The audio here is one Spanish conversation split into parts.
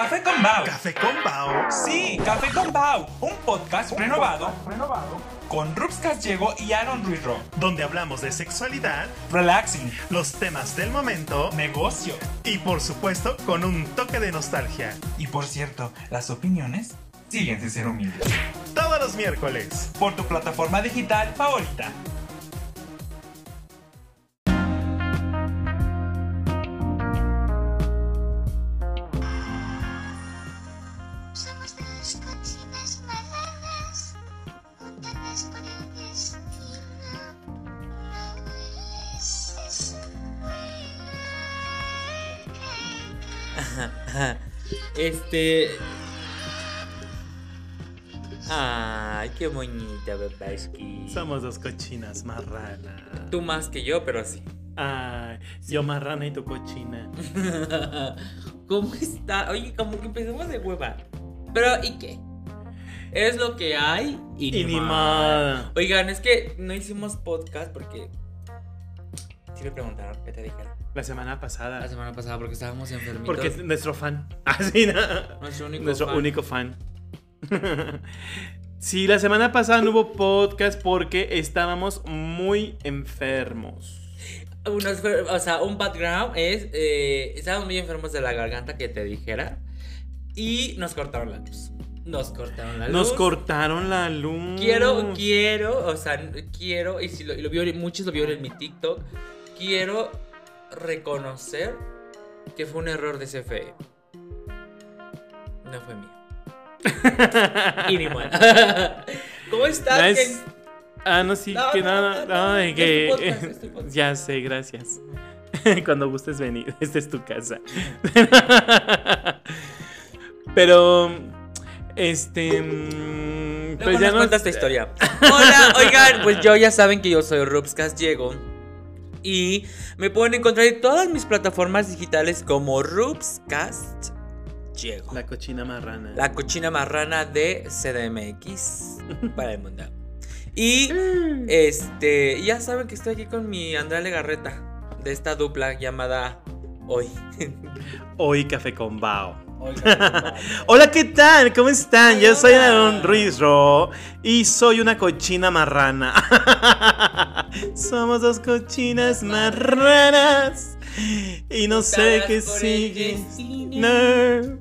Café con Bao. Café con Bao. Sí, Café con Bao, un podcast renovado con Rups Callego y Aaron Ruiz-Ro. Donde hablamos de sexualidad, Relaxing, los temas del momento negocio y por supuesto con un toque de nostalgia. y por cierto, las opiniones siguen sin ser humildes. Todos los miércoles. Por tu plataforma digital favorita. Este. Ay, qué bonita, Babaski. Somos dos cochinas marranas. Tú más que yo, pero sí. Ay, yo marrana y tu cochina. ¿Cómo está? Oye, como que empezamos de hueva. Pero, ¿y qué? Es lo que hay y, Y ni. Oigan, es que no hicimos podcast porque. Sí me preguntaron qué te dijera. La semana La pasada. semana pasada porque estábamos enfermitos. Porque es nuestro fan. Así, ¿no? Nuestro único Nuestro fan. único fan. sí, la semana pasada no hubo podcast porque estábamos muy enfermos. Unos- o sea, un background es. eh, estábamos muy enfermos de la garganta que te dijera. Y nos cortaron la luz. Nos cortaron la luz. Nos cortaron la luz. Quiero, quiero, o sea, quiero, y si lo, y lo vieron, muchos lo vieron en mi TikTok, quiero reconocer que fue un error de CFE. No fue mío. y ni modo. ¿Cómo estás? No es-? Ah, no, sí, No, que no, nada, no, no, que... podcast, ya sé, gracias. Cuando gustes venir, esta es tu casa. Pero, este... mm, Pues ya nos no... cuenta esta historia. Hola, oigan, pues yo ya saben que yo soy Rupscast Diego. Y me pueden encontrar en todas mis plataformas digitales como Rupscast Diego. La cochina marrana. La cochina marrana de CDMX para el mundo. Y este, ya saben que estoy aquí con mi Andrea Legarreta de esta dupla llamada Hoy. Hoy Café con Bao. Hola, ¿qué tal? ¿Cómo están? Yo soy. Aaron Ruiz Ro y soy una cochina marrana. Somos dos cochinas marranas y no sé qué sigue. No.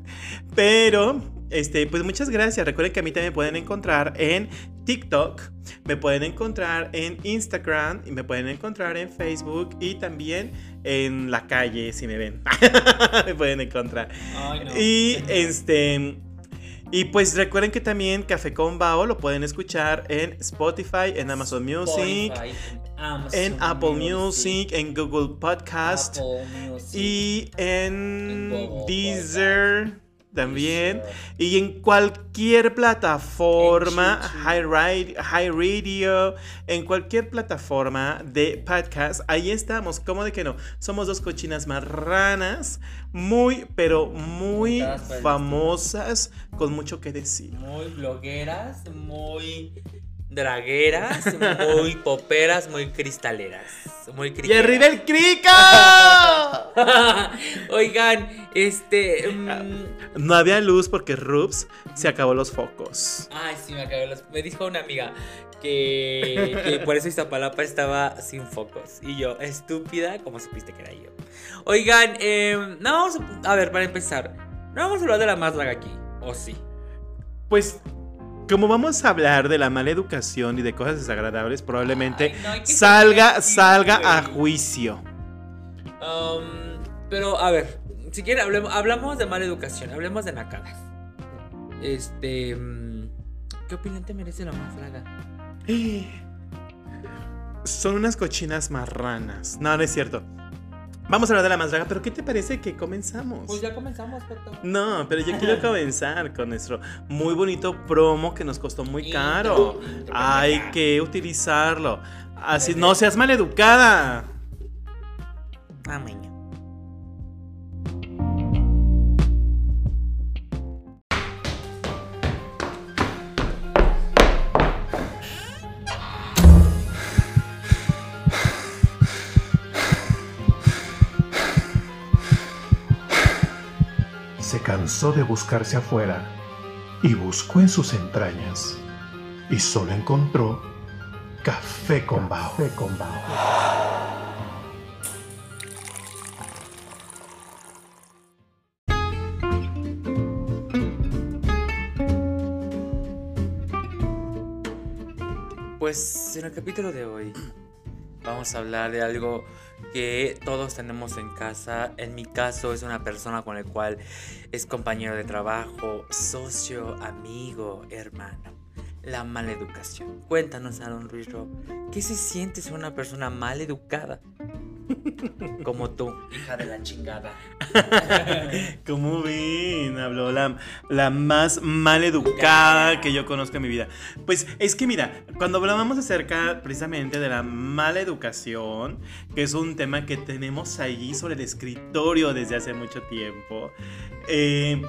Pero, este, pues muchas gracias. Recuerden que a mí también me pueden encontrar en TikTok, me pueden encontrar en Instagram y me pueden encontrar en Facebook y también en la calle si me ven. me pueden encontrar. Ay, no. Y este. Y pues recuerden que también Café con Bao lo pueden escuchar en Spotify, en Amazon Music, Amazon en Apple Music, en Google Podcast Apple Music, y en Deezer también. Y en cualquier plataforma. High, Radio, en cualquier plataforma de podcast, ahí estamos. ¿Cómo de que no? Somos dos cochinas marranas, muy, pero muy famosas, con mucho que decir. Muy blogueras, muy dragueras, muy poperas, muy cristaleras. Muy ¡Y criqueras. arriba el crico! Oigan, este. mm, no había luz porque Rups se acabó los focos. ay, sí, me acabé los. Me dijo una amiga que, que por eso Iztapalapa estaba sin focos. Y yo, estúpida, como supiste que era yo. Oigan, em, no vamos a. A ver, para empezar, no vamos a hablar de la más draga aquí, ¿o sí? Pues, como vamos a hablar de la mala educación y de cosas desagradables, probablemente Ay, no, salga, salga a juicio. Um, pero, a ver, si quieren, hablemos, hablamos de mala educación, hablemos de nacadas. Este. mm, ¿Qué opinión te merece la draga? Son unas cochinas marranas. No, no es cierto. Vamos a hablar de la más draga, pero ¿qué te parece que comenzamos? Pues ya comenzamos, Beto. No, pero yo quiero comenzar con nuestro muy bonito promo que nos costó muy caro. Hay que utilizarlo. Así, no seas maleducada. Ah, cansó de buscarse afuera y buscó en sus entrañas y solo encontró café con bao. Café con bao. Pues en el capítulo de hoy vamos a hablar de algo que todos tenemos en casa. En mi caso es una persona con la cual es compañero de trabajo, socio, amigo, hermano. La mala educación. Cuéntanos, Aaron Ruiz, Ro, ¿qué se siente ser una persona mal educada? Como tú, hija de la chingada. Como ven, habló la, la más mal educada que yo conozco en mi vida. Pues es que mira, cuando hablábamos acerca precisamente de la mala educación, que es un tema que tenemos allí sobre el escritorio desde hace mucho tiempo, eh,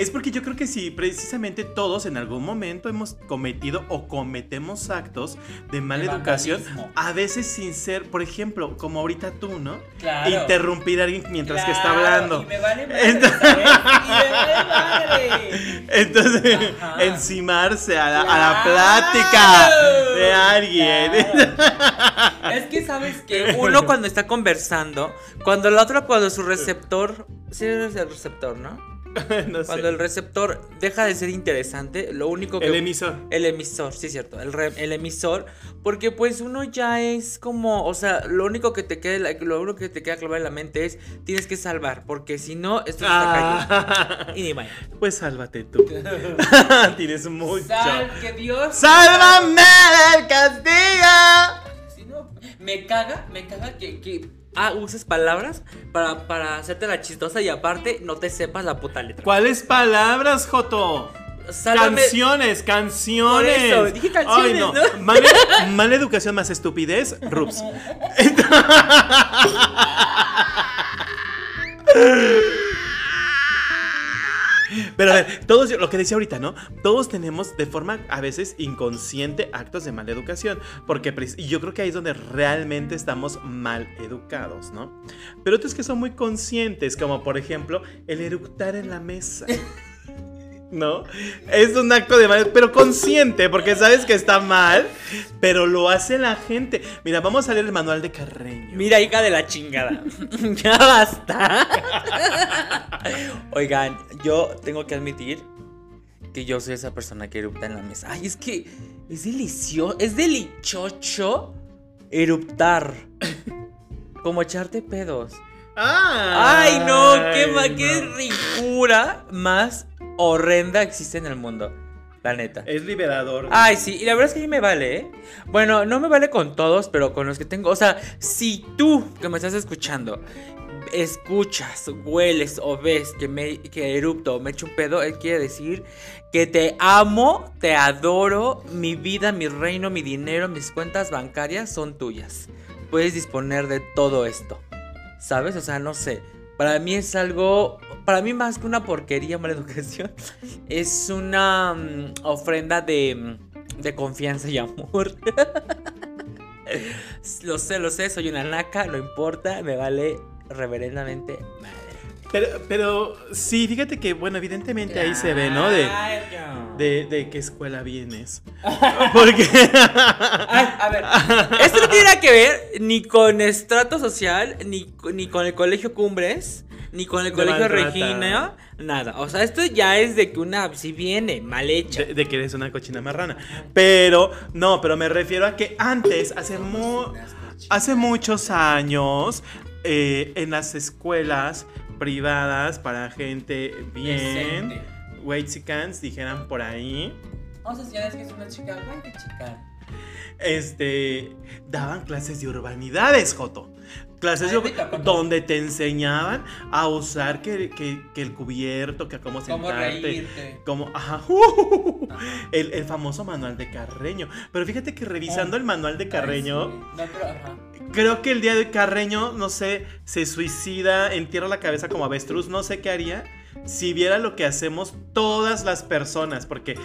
es porque yo creo que sí, precisamente todos en algún momento hemos cometido o cometemos actos de mala educación, a veces sin ser, por ejemplo, como ahorita tú, ¿no? Claro. Interrumpir a alguien mientras que está hablando. Y me vale madre, Entonces- ¿sabes? Y me vale madre. Entonces, encimarse a la, a la Claro. plática de alguien. Claro. Es que sabes que uno cuando está conversando, cuando el otro, cuando su receptor, sí es el receptor, ¿no? no sé. Cuando el receptor deja de ser interesante, lo único que El emisor. el emisor, sí es cierto, el, re- el emisor, porque pues uno ya es como, o sea, lo único que te queda, lo único que te queda clavado en la mente es tienes que salvar, porque si no esto se está cayendo. Ah, Y ni vaya. pues sálvate tú. Tienes mucho. Sal, que Dios. ¡Sálvame del castigo! Si no, me caga, me caga que, que ah, uses palabras para, para hacerte la chistosa y aparte no te sepas la puta letra. ¿Cuáles palabras, Joto? Sálvame- Canciones, canciones. Por eso, dije canciones, Ay, no. ¿no? Mala, mala educación más estupidez, Rups. Pero a ver, todos, lo que decía ahorita, ¿no? Todos tenemos de forma a veces inconsciente actos de mala educación. Porque yo creo que ahí es donde realmente estamos mal educados, ¿no? Pero otros que son muy conscientes, como por ejemplo el eructar en la mesa. ¿No? Es un acto de mal, pero consciente, porque sabes que está mal, pero lo hace la gente. Mira, vamos a leer el manual de Carreño. Mira, hija de la chingada. ya basta. Oigan, yo tengo que admitir que yo soy esa persona que erupta en la mesa. Ay, es que es delicioso, es delichocho eruptar. Como echarte pedos. Ay, no, qué, ma- Ay, qué no. ricura más horrenda existe en el mundo. La neta. Es liberador. Ay, sí, y la verdad es que a mí me vale, ¿eh? Bueno, no me vale con todos, pero con los que tengo. O sea, si tú que me estás escuchando escuchas, hueles o ves que me que erupto o me echo un pedo, él quiere decir que te amo, te adoro, mi vida, mi reino, mi dinero, mis cuentas bancarias son tuyas. Puedes disponer de todo esto. ¿Sabes? O sea, no sé. Para mí es algo. Para mí, más que una porquería, mala educación, es una mm, ofrenda de, mm, de confianza y amor. lo sé, lo sé, soy una naca, no importa, me vale reverendamente madre. Pero, pero sí, fíjate que, bueno, evidentemente ahí se ve, ¿no? De, de, de qué escuela vienes. Porque. Ay, a ver, esto no tiene nada que ver ni con estrato social, ni, ni con el colegio Cumbres, ni con el colegio maltrata. Regina, nada. O sea, esto ya es de que una, si viene mal hecha. De, de que eres una cochina marrana. Pero, no, pero me refiero a que antes, hace, mu- hace muchos años, eh, en las escuelas privadas para gente bien. Whitesicans, dijeran por ahí, O sea, si ya es que es una chica, qué chica. Este, daban clases de urbanidades, Joto. Clases Ay, de- donde te enseñaban a usar que, que- que el cubierto, que a cómo ¿Cómo sentarte. Como, ajá, el, el famoso manual de Carreño. Pero fíjate que revisando el manual de Carreño, Ay, sí. No, pero, ajá. creo que el día de Carreño, no sé, se suicida, entierra la cabeza como avestruz, no sé qué haría. Si viera lo que hacemos todas las personas, porque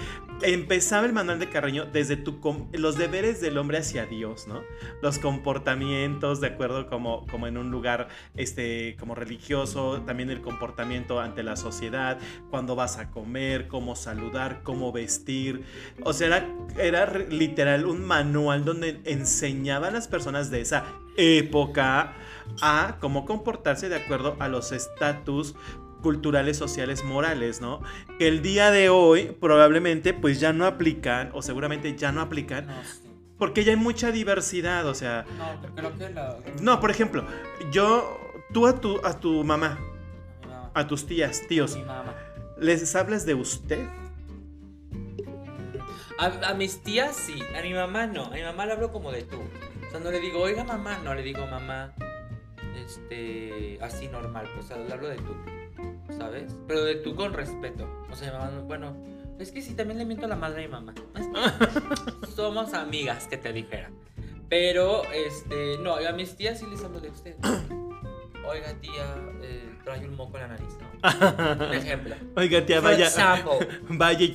empezaba el manual de Carreño desde tu los deberes del hombre hacia Dios, ¿no? Los comportamientos, de acuerdo, como, como en un lugar este, como religioso, también el comportamiento ante la sociedad, cuando vas a comer, cómo saludar, cómo vestir. O sea, era, era literal un manual donde enseñaba a las personas de esa época a cómo comportarse de acuerdo a los estatus culturales, sociales, morales, ¿no? Que el día de hoy probablemente pues ya no aplican o seguramente ya no aplican No, sí. porque ya hay mucha diversidad, o sea, No, creo que la. no, por ejemplo, yo, tú a tu, a tu mamá, Mi mamá. a tus tías, tíos, Mi mamá. ¿les hablas de usted? A, a mis tías sí, a mi mamá no. A mi mamá le hablo como de tú. O sea, no le digo, oiga mamá, no le digo mamá. Este, así normal, pues, o sea, le hablo de tú. ¿Sabes? Pero de tú con respeto. O sea, mamá, no- bueno, es que sí, también le miento a la madre a mi mamá. Somos amigas, que te dijera. Pero, este, no, a mis tías sí les hablo de usted. Oiga, tía, eh, trae un moco en la nariz, ¿no? Un ejemplo. Oiga, tía, vaya, example. vaya,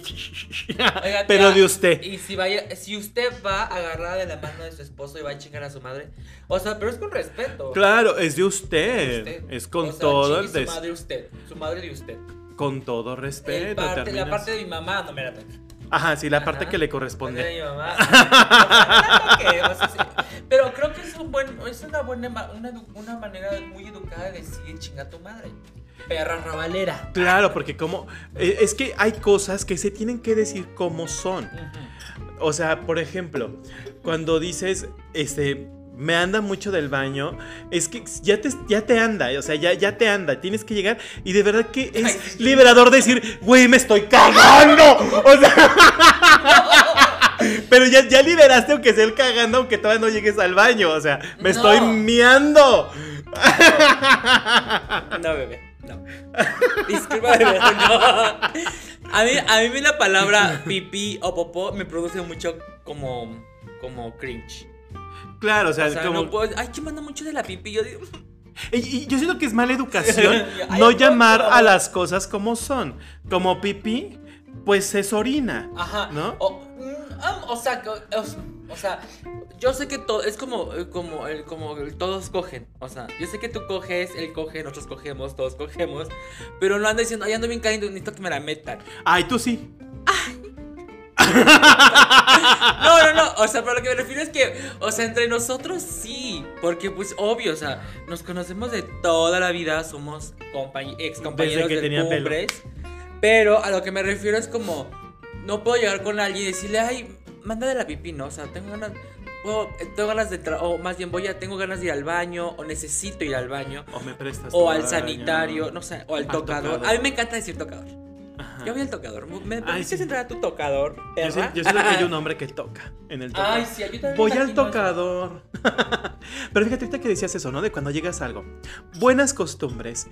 Oiga, pero tía, de usted. Y si vaya, si usted va agarrada de la mano de su esposo y va a chingar a su madre, o sea, pero es con respeto. Claro, es de usted, Usted. es con O sea, todo el des- su madre usted, su madre de usted. con todo respeto. parte- la parte de mi mamá no me la toque. Ajá, sí, la parte que le corresponde. de mi mamá. O sea, no la toque, o sea, sí. Pero creo que un buen, es una buena, una, una manera muy educada de decir chinga tu madre. Perra rabalera. Claro, porque como eh, es que hay cosas que se tienen que decir como son. O sea, por ejemplo, cuando dices, este, me anda mucho del baño, es que ya te, ya te anda, o sea, ya, ya te anda, tienes que llegar y de verdad que es Ay, liberador decir, güey, me estoy cagando. O sea, pero ya, ya liberaste aunque sea el cagando, aunque todavía no llegues al baño, o sea, me No. estoy miando. No, bebé, no. Disculpa, bebé, no. A mí, a mí la palabra pipí o popó me produce mucho como, como cringe. Claro, o sea, O sea, como... no puedo. Ay, que manda mucho de la pipí. Yo digo. Y, y yo siento que es mala educación no llamar a las cosas como son. Como pipí, pues es orina. Ajá. ¿No? O, ah, o sea, o, o sea, yo sé que todo. Es como, eh, como, el, como el todos cogen. O sea, yo sé que tú coges, él coge, nosotros cogemos, todos cogemos. Pero no ando diciendo, ay, ando bien caliente, necesito que me la metan. Ay, tú sí. No, no, no. O sea, pero lo que me refiero es que, o sea, entre nosotros sí. Porque, pues, obvio, o sea, nos conocemos de toda la vida. Somos compañ- ex compañeros Desde que de tenía pelo. cumbres. Pero a lo que me refiero es como, no puedo llegar con alguien y decirle, ay, manda de la pipí, ¿no? O sea, tengo ganas. puedo- eh, tengo ganas de. tra- O más bien, voy a. Tengo ganas de ir al baño. O necesito ir al baño. O me prestas. O al baño. sanitario. No sé. O al Al tocador. tocador. A mí me encanta decir tocador. Ajá. Yo voy al tocador. ¿Me permites sí. entrar a tu tocador? Yo sé, yo sé que hay un hombre que toca en el tocador. Ay, sí, también Voy al tocador. Pero fíjate ahorita que decías eso, ¿no? De cuando llegas a algo. Buenas costumbres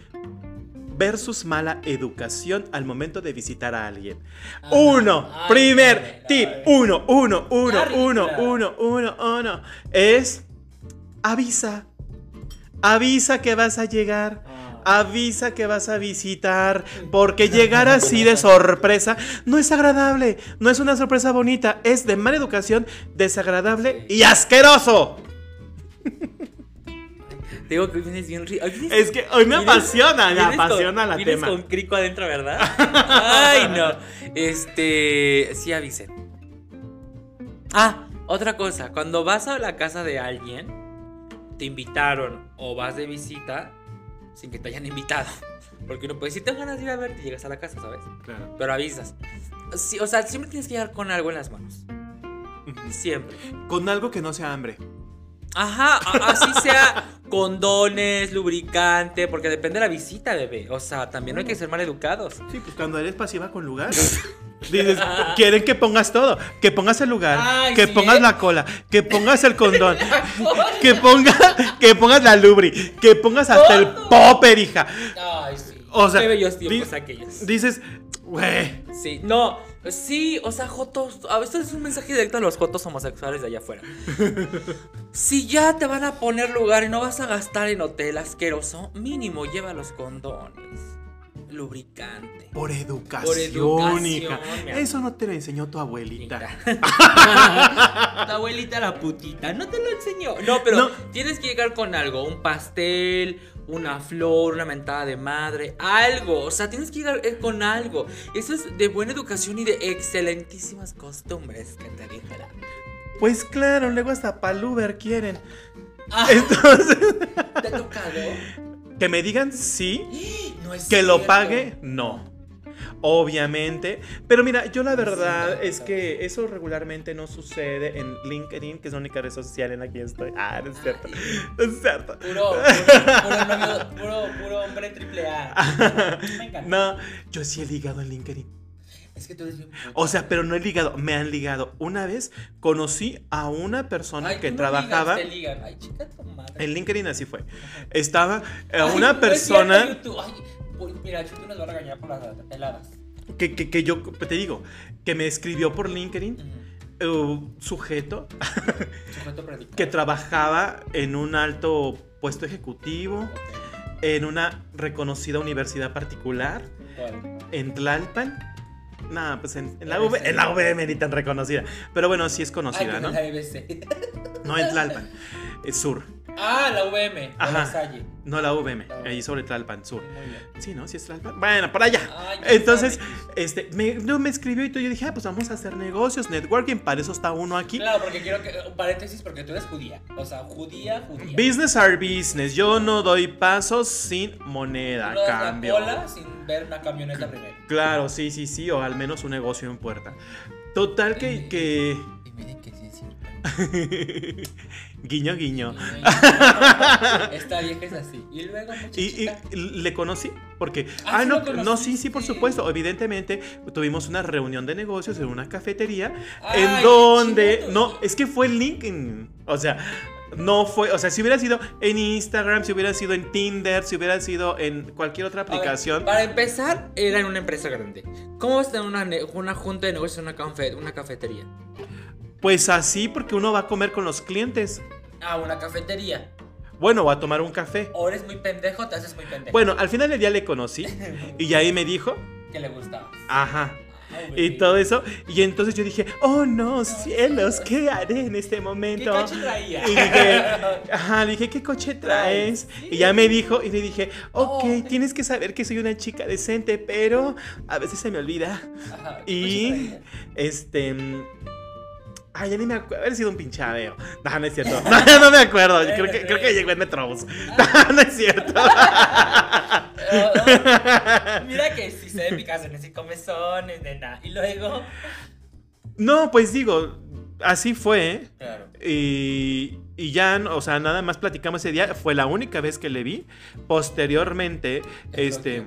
versus mala educación al momento de visitar a alguien. Ah, uno, ay, primer ay, tip, ay. uno, uno, uno, uno, uno, uno, uno, es avisa. Avisa que vas a llegar. Ah. Avisa que vas a visitar, porque llegar así de sorpresa no es agradable, no es una sorpresa bonita, es de mala educación, desagradable y asqueroso. Te digo que vienes bien ri- ay, vienes- Es que hoy me vienes- apasiona, me con- apasiona la vienes tema. con crico adentro, ¿verdad? Ay, no. Este, sí avisen. Ah, otra cosa, cuando vas a la casa de alguien, te invitaron o vas de visita sin que te hayan invitado. Porque uno puede decir, tengo ganas de ir a verte y llegas a la casa, ¿sabes? Claro. Pero avisas. Sí, o sea, siempre tienes que llegar con algo en las manos. Siempre. Con algo que no sea hambre. Ajá, así sea condones, lubricante, porque depende de la visita, bebé. O sea, también no hay que ser mal educados. Sí, pues cuando eres pasiva con lugar. Dices, quieren que pongas todo, que pongas el lugar, Ay, que sí, pongas ¿eh? la cola, que pongas el condón, que ponga, que pongas la lubri, que pongas hasta el popper, hija. Ay, sí. O sea, Qué bellos tiempos di- aquellos. Dices, güey, Sí, no, sí, o sea, Jotos. A veces es un mensaje directo a los Jotos homosexuales de allá afuera. si ya te van a poner lugar y no vas a gastar en hotel asqueroso, mínimo lleva los condones. lubricante. Por educación, Por educación, hija. Eso no te lo enseñó tu abuelita. tu abuelita la putita, no te lo enseñó. No, pero No. tienes que llegar con algo, un pastel, una flor, una mentada de madre, algo. O sea, tienes que llegar eh, con algo. Eso es de buena educación y de excelentísimas costumbres que te dijera. Pues claro, luego hasta pa'l Uber quieren. Ah, Entonces, ¿Te ha tocado? que me digan sí, No es que lo pague, no. Obviamente. Pero mira, yo la verdad es que eso regularmente no sucede en LinkedIn, que es la única red social en la que estoy. Ah, no es cierto. No es cierto. Puro, puro, puro novio, puro, puro hombre triple A. Me encanta. No, yo sí he ligado en LinkedIn. Es que tú eres bien. O sea, pero no he ligado, me han ligado. Una vez conocí a una persona Ay, que no trabajaba. ligas, te ligan. Ay, chica tu madre. En LinkedIn así fue. Estaba eh, Ay, una persona mira, Chutu nos va a regañar por las heladas. que, que, que yo te digo, que me escribió por LinkedIn, eh, sujeto, que trabajaba en un alto puesto ejecutivo, en una reconocida universidad particular, ¿Cuál? en Tlalpan. Nada, pues en, en la, Debe V- ser. en la VM ni tan reconocida. Pero bueno, sí es conocida, ¿no? es la. No en Tlalpan, es sur. Ah, la VM. Ajá. La Salle. No la VM, La ahí sobre Tlalpan, sur. Muy bien. Sí, ¿no? Sí es Tlalpan. Bueno, por allá. Ay, Entonces, este, me, no, me escribió y todo, yo dije, ah, pues vamos a hacer negocios, networking, para eso está uno aquí. Claro, porque quiero que. Un paréntesis, porque tú eres judía. O sea, judía, judía. Business are business. Yo no doy pasos sin moneda, no cambio. cola sin ver una camioneta primero. Claro, sí, sí, sí, o al menos un negocio en puerta. Total que, que... Y miren que sí es cierto. guiño, guiño. Esta vieja es así. Y luego, Y, y le conocí porque Ah, ah, no, no sí sí por supuesto evidentemente tuvimos una reunión de negocios en una cafetería Ay, en donde no es que fue LinkedIn o sea no fue o sea si hubiera sido en Instagram si hubiera sido en Tinder si hubiera sido en cualquier otra ver, aplicación para empezar, era en una empresa grande. ¿Cómo vas a tener una, una junta de negocios en una, cafe- una cafetería? Pues así porque uno va a comer con los clientes Ah, una cafetería. bueno va a tomar un café O eres muy pendejo, te haces muy pendejo. bueno al final del día le conocí y ahí me dijo Que le gustaba. ajá Ah, Y todo eso. Y entonces yo dije, oh no, cielos, ¿qué haré en este ¿Qué momento? coche traía? Y dije, ajá, le dije, ¿qué coche traes? Sí. Y ya me dijo, y le dije, ok, Oh. tienes que saber que soy una chica decente, pero a veces se me olvida. Ajá, ¿qué Y, este... Ay, ya ni me acuerdo, haber sido un pinchadeo. No, no es cierto. No, no me acuerdo. Creo que, creo que llegó en Metrobús. No, no es cierto. Oh, oh. Mira que si se ve Picasso en ese comezones, nena. Y luego. No, pues digo, así fue. Claro. Y, y ya, o sea, nada más platicamos ese día. Fue la única vez que le vi. Posteriormente, este.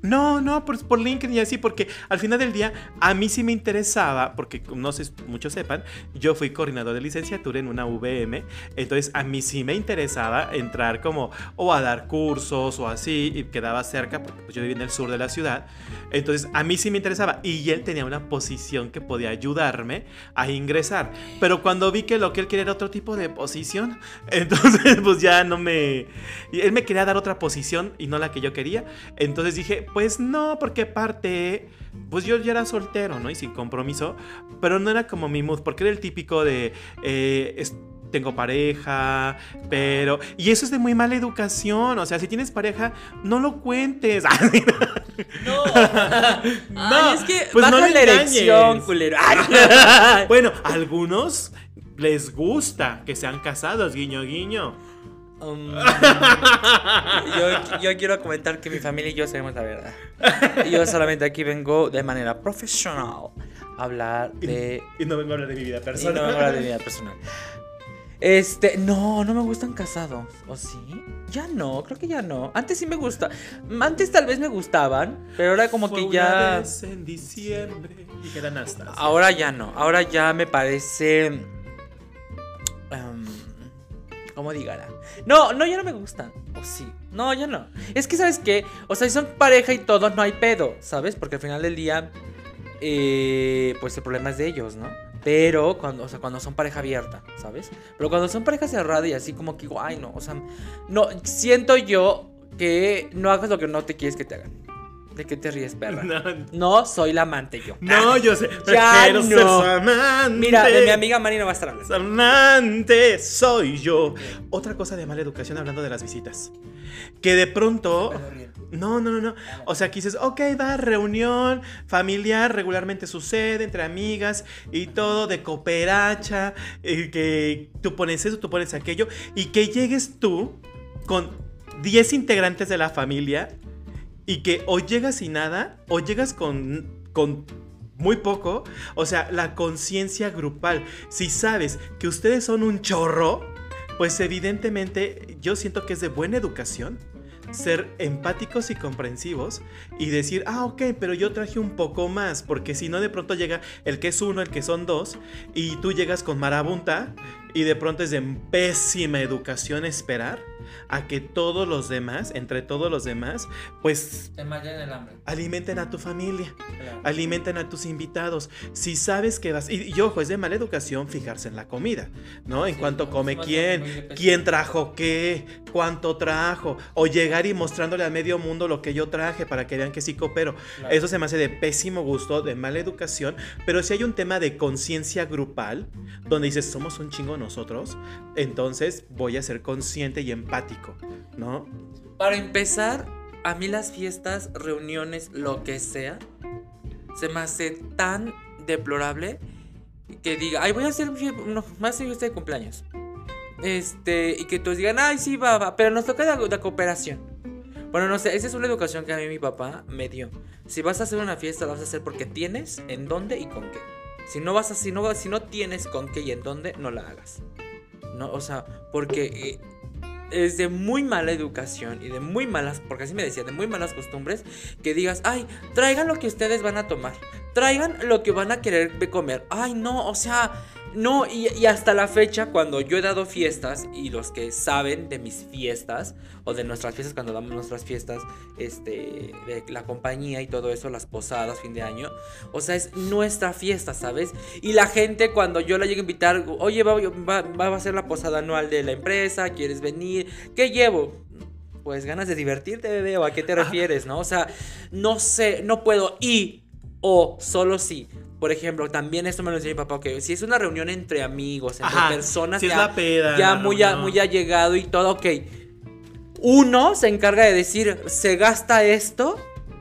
No, no, por, por LinkedIn y así, porque al final del día a mí sí me interesaba, porque no sé, muchos sepan, yo fui coordinador de licenciatura en una VM, entonces a mí sí me interesaba entrar como o a dar cursos o así, y quedaba cerca, porque pues, yo vivía en el sur de la ciudad, entonces a mí sí me interesaba, y él tenía una posición que podía ayudarme a ingresar, pero cuando vi que lo que él quería era otro tipo de posición, entonces pues ya no me... Él me quería dar otra posición y no la que yo quería, entonces dije, pues no, porque aparte, pues yo ya era soltero, ¿no? Y sin compromiso, pero no era como mi mood, porque era el típico de, eh, es- tengo pareja, pero... Y eso es de muy mala educación, o sea, si tienes pareja, no lo cuentes. No. No, Ay, es que pues baja no la erección, culero. Bueno, algunos les gusta que sean casados, guiño, guiño. Um, yo, yo quiero comentar que mi familia y yo sabemos la verdad. Yo solamente aquí vengo de manera profesional a hablar de. Y no vengo a hablar de mi vida Y personal. no vengo a hablar de mi vida personal. Este, no, no me gustan casados. ¿O sí? Ya no, creo que ya no. Antes sí me gusta. Antes tal vez me gustaban, pero ahora como Fue que una ya. vez en diciembre. Y era Anastasia. Ahora ya no. Ahora ya me parece. ¿Cómo dígala? No, no, ya no me gustan. O sí. No, ya no. Es que, ¿sabes qué? O sea, si son pareja y todo, no hay pedo, ¿sabes? Porque al final del día. eh, pues el problema es de ellos, ¿no? Pero cuando, o sea, cuando son pareja abierta, ¿sabes? Pero cuando son pareja cerrada y así como que, ay, no, o sea, no, siento yo que no hagas lo que no te quieres que te hagan. ¿De qué te ríes, perra? No, No soy la amante yo. no, yo sé. Ya ser no. su amante. Mira, de mi amiga Mari no va a estar hablando. Amante soy yo. Otra cosa de mala educación hablando de las visitas. Que de pronto. No, no, no, no. O sea, aquí dices, ok, va, reunión familiar, regularmente sucede entre amigas y todo, de cooperacha, eh, que tú pones eso, tú pones aquello, y que llegues tú con 10 integrantes de la familia y que o llegas sin nada o llegas con, con muy poco. O sea, la conciencia grupal. Si sabes que ustedes son un chorro, pues evidentemente yo siento que es de buena educación ser empáticos y comprensivos y decir, ah, ok, pero yo traje un poco más, porque si no de pronto llega el que es uno, el que son dos, y tú llegas con marabunta y de pronto es de pésima educación esperar a que todos los demás, entre todos los demás, pues Te el hambre. alimenten a tu familia, alimenten a tus invitados. Si sabes que vas, y, y ojo, es de mala educación fijarse en la comida, ¿no? En Sí, cuanto no, come quién, quién trajo qué, cuánto trajo, o llegar y mostrándole a medio mundo lo que yo traje para que vean que sí coopero. Claro. Eso se me hace de pésimo gusto, de mala educación, pero si hay un tema de conciencia grupal, donde dices, somos un chingo nosotros, entonces voy a ser consciente y empático, ¿no? Para empezar, a mí las fiestas, reuniones, lo que sea, se me hace tan deplorable que diga, ay, voy a hacer, no, hacer fiesta de cumpleaños. Este, y que todos digan, ay, sí, va, va, pero nos toca la, cooperación. Bueno, no sé, esa es una educación que a mí mi papá me dio. Si vas a hacer una fiesta, la vas a hacer porque tienes, en dónde y con qué. Si no vas a, si no, si no tienes con qué y en dónde, no la hagas. No, o sea, porque eh, es de muy mala educación y de muy malas, porque así me decía, de muy malas costumbres, que digas, ay, traigan lo que ustedes van a tomar, traigan lo que van a querer comer. Ay, no, o sea, no, y, hasta la fecha, cuando yo he dado fiestas, y los que saben de mis fiestas, o de nuestras fiestas, cuando damos nuestras fiestas, este, de la compañía y todo eso, las posadas, fin de año, o sea, es nuestra fiesta, ¿sabes? Y la gente cuando yo la llego a invitar, oye, va, va- va a ser la posada anual de la empresa, ¿quieres venir? ¿Qué llevo? Pues ganas de divertirte, bebé, o a qué te refieres, ¿no? O sea, no sé, no puedo. Y, o solo sí. Por ejemplo, también esto me lo enseñó mi papá, que si es una reunión entre amigos, entre Ajá, personas si es ya, la peda, ya la muy, reunión. muy allegado y todo, ok. Uno se encarga de decir, se gasta esto,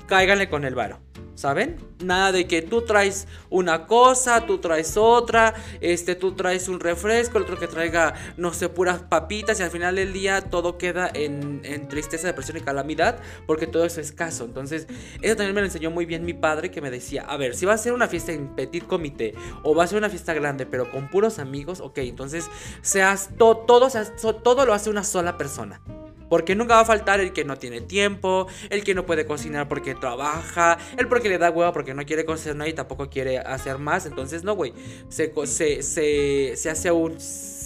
cáiganle con el varo. ¿Saben? Nada de que tú traes una cosa, tú traes otra, este, tú traes un refresco, el otro que traiga, no sé, puras papitas y al final del día todo queda en, tristeza, depresión y calamidad porque todo eso es escaso. Entonces, eso también me lo enseñó muy bien mi padre que me decía, a ver, si va a ser una fiesta en petit comité o va a ser una fiesta grande pero con puros amigos, ok, entonces seas to- todo, seas- todo lo hace una sola persona. Porque nunca va a faltar el que no tiene tiempo, el que no puede cocinar porque trabaja, el porque le da hueva porque no quiere cocinar y tampoco quiere hacer más. Entonces, no, güey. Se, se, se, se hace un.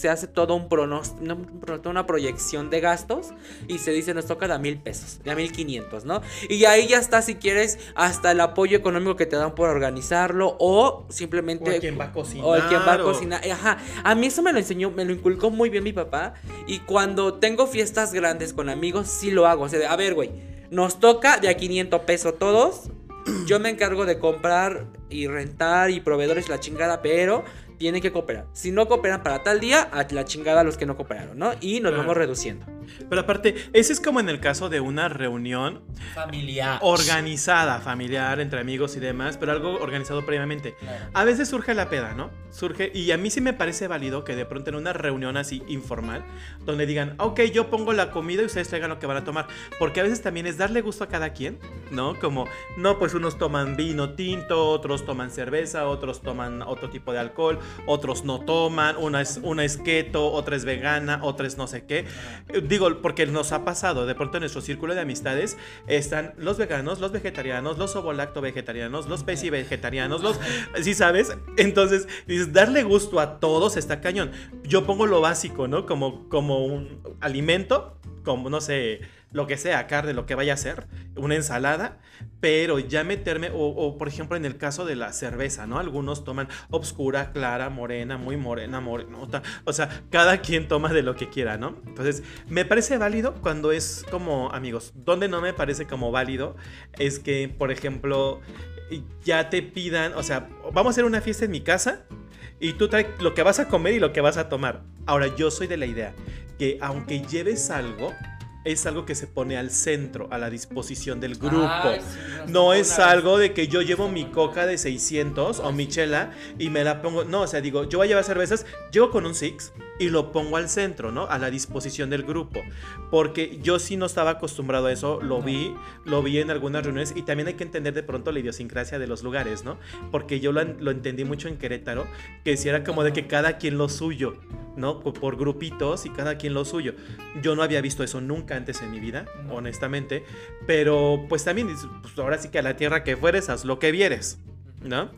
Se hace todo un pronóstico, una proyección de gastos y se dice nos toca de a mil pesos, de a mil quinientos, ¿no? Y ahí ya está, si quieres, hasta el apoyo económico que te dan por organizarlo o simplemente O el quien va a cocinar. o el quien va a cocinar. Ajá. A mí eso me lo enseñó, me lo inculcó muy bien mi papá. Y cuando tengo fiestas grandes con amigos, sí lo hago. O sea, de, a ver, güey, nos toca de a 500 pesos todos. Yo me encargo de comprar y rentar y proveedores la chingada, pero tienen que cooperar. Si no cooperan para tal día, a la chingada los que no cooperaron, ¿no? Y nos Claro. vamos reduciendo. Pero aparte, ese es como en el caso de una reunión Familiar. organizada, familiar, entre amigos y demás, pero algo organizado previamente. A veces surge la peda, ¿no? Surge, y a mí sí me parece válido que de pronto en una reunión así informal, donde digan, ok, yo pongo la comida y ustedes traigan lo que van a tomar, porque a veces también es darle gusto a cada quien, ¿no? Como, no, pues unos toman vino tinto, otros toman cerveza, otros toman otro tipo de alcohol, otros no toman, una es, una es keto, otra es vegana, otra es no sé qué. Eh, Digo, porque nos ha pasado, de pronto en nuestro círculo de amistades están los veganos, los vegetarianos, los ovolacto vegetarianos, los pesi vegetarianos, los... ¿Sí sabes? Entonces, dices, darle gusto a todos está cañón. Yo pongo lo básico, ¿no? Como, como un alimento, como, no sé, lo que sea, carne, lo que vaya a ser, una ensalada, pero ya meterme, o, o, por ejemplo en el caso de la cerveza, ¿no? Algunos toman obscura, clara, morena, muy morena, morenota, o sea, cada quien toma de lo que quiera, ¿no? Entonces, me parece válido cuando es como, amigos, donde no me parece como válido es que, por ejemplo, ya te pidan, o sea, vamos a hacer una fiesta en mi casa y tú traes lo que vas a comer y lo que vas a tomar. Ahora, yo soy de la idea que aunque lleves algo, es algo que se pone al centro, a la disposición del grupo. Ay, sí, nos no es algo de que yo llevo mi coca de 600 o mi chela y me la pongo. No, o sea, digo, yo voy a llevar cervezas, llego con un Six y lo pongo al centro, ¿no? A la disposición del grupo. Porque yo sí no estaba acostumbrado a eso, lo vi, lo vi en algunas reuniones y también hay que entender de pronto la idiosincrasia de los lugares, ¿no? Porque yo lo, lo entendí mucho en Querétaro, que si era como de que cada quien lo suyo, ¿no? Por, por grupitos y cada quien lo suyo. Yo no había visto eso nunca antes en mi vida, No. honestamente. Pero pues también, dices, pues ahora sí que a la tierra que fueres, haz lo que vieres, ¿no?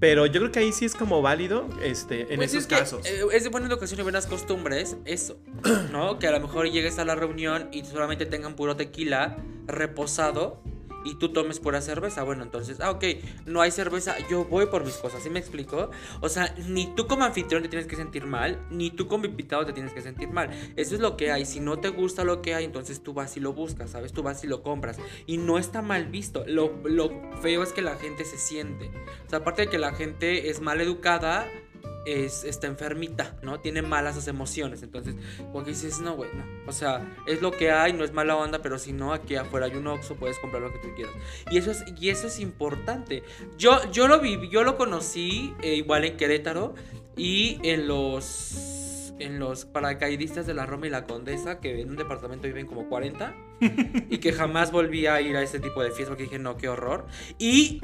Pero yo creo que ahí sí es como válido este, en Pues esos es que, casos. eh, es de buena educación y buenas costumbres eso, ¿no? Que a lo mejor llegues a la reunión y solamente tengan puro tequila reposado y tú tomes pura cerveza. Bueno, entonces, ah, ok, no hay cerveza, yo voy por mis cosas, ¿sí me explico? O sea, ni tú como anfitrión te tienes que sentir mal, ni tú como invitado te tienes que sentir mal. Eso es lo que hay. Si no te gusta lo que hay, entonces tú vas y lo buscas, ¿sabes? Tú vas y lo compras. Y no está mal visto. Lo, lo feo es que la gente se siente. O sea, aparte de que la gente es mal educada, es, está enfermita, ¿no? Tiene malas emociones. Entonces, como que dices, no, güey, no. O sea, es lo que hay, no es mala onda, pero si no, aquí afuera hay un Oxxo, puedes comprar lo que tú quieras. Y eso es, y eso es importante. Yo, yo lo vi, yo lo conocí eh, igual en Querétaro y en los en los paracaidistas de la Roma y la Condesa, que en un departamento viven como 40, y que jamás volví a ir a ese tipo de fiestas porque dije, no, qué horror. Y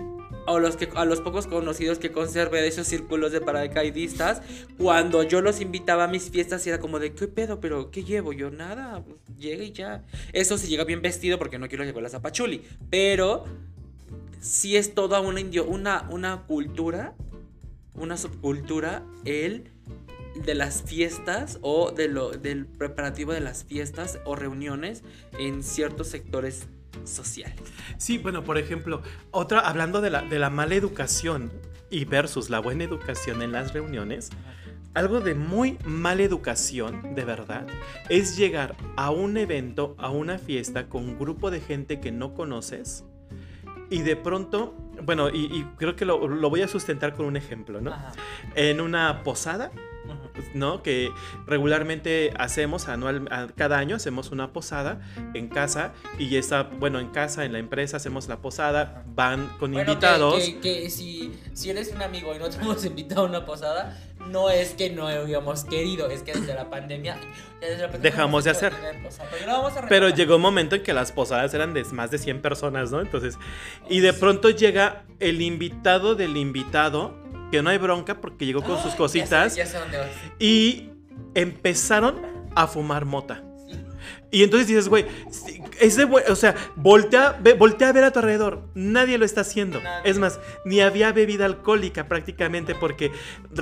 a los, que, a los pocos conocidos que conservé de esos círculos de paracaidistas, cuando yo los invitaba a mis fiestas, era como de, ¿qué pedo? ¿Pero qué llevo? Yo nada, pues, llega y ya. Eso se llega bien vestido porque no quiero llevar la zapachuli. Pero sí es toda una, indio, una, una cultura, una subcultura, el de las fiestas o de lo, del preparativo de las fiestas o reuniones en ciertos sectores sociales. Sí, bueno, por ejemplo, otra, hablando de la, de la mala educación y versus la buena educación en las reuniones, algo de muy mala educación, de verdad, es llegar a un evento, a una fiesta con un grupo de gente que no conoces y de pronto, bueno, y, y creo que lo, lo voy a sustentar con un ejemplo, ¿no? Ajá. En una posada, ¿no? Que regularmente hacemos anual, cada año hacemos una posada en casa y está, bueno, en casa, en la empresa hacemos la posada, van con Bueno, invitados. Que, que si, si eres un amigo y no te hemos invitado a una posada, no es que no habíamos querido, es que desde la pandemia. desde la pandemia Dejamos de hacer. eventos, o sea, pero, llegó un momento en que las posadas eran de más de 100 personas, ¿no? Entonces, y de pronto llega el invitado del invitado, que no hay bronca porque llegó con sus cositas, Ya sé, ya sé dónde vas. y empezaron a fumar mota. Y entonces dices, güey, ese o sea, voltea, ve- voltea a ver a tu alrededor. Nadie lo está haciendo. Nadie. Es más, ni había bebida alcohólica prácticamente, porque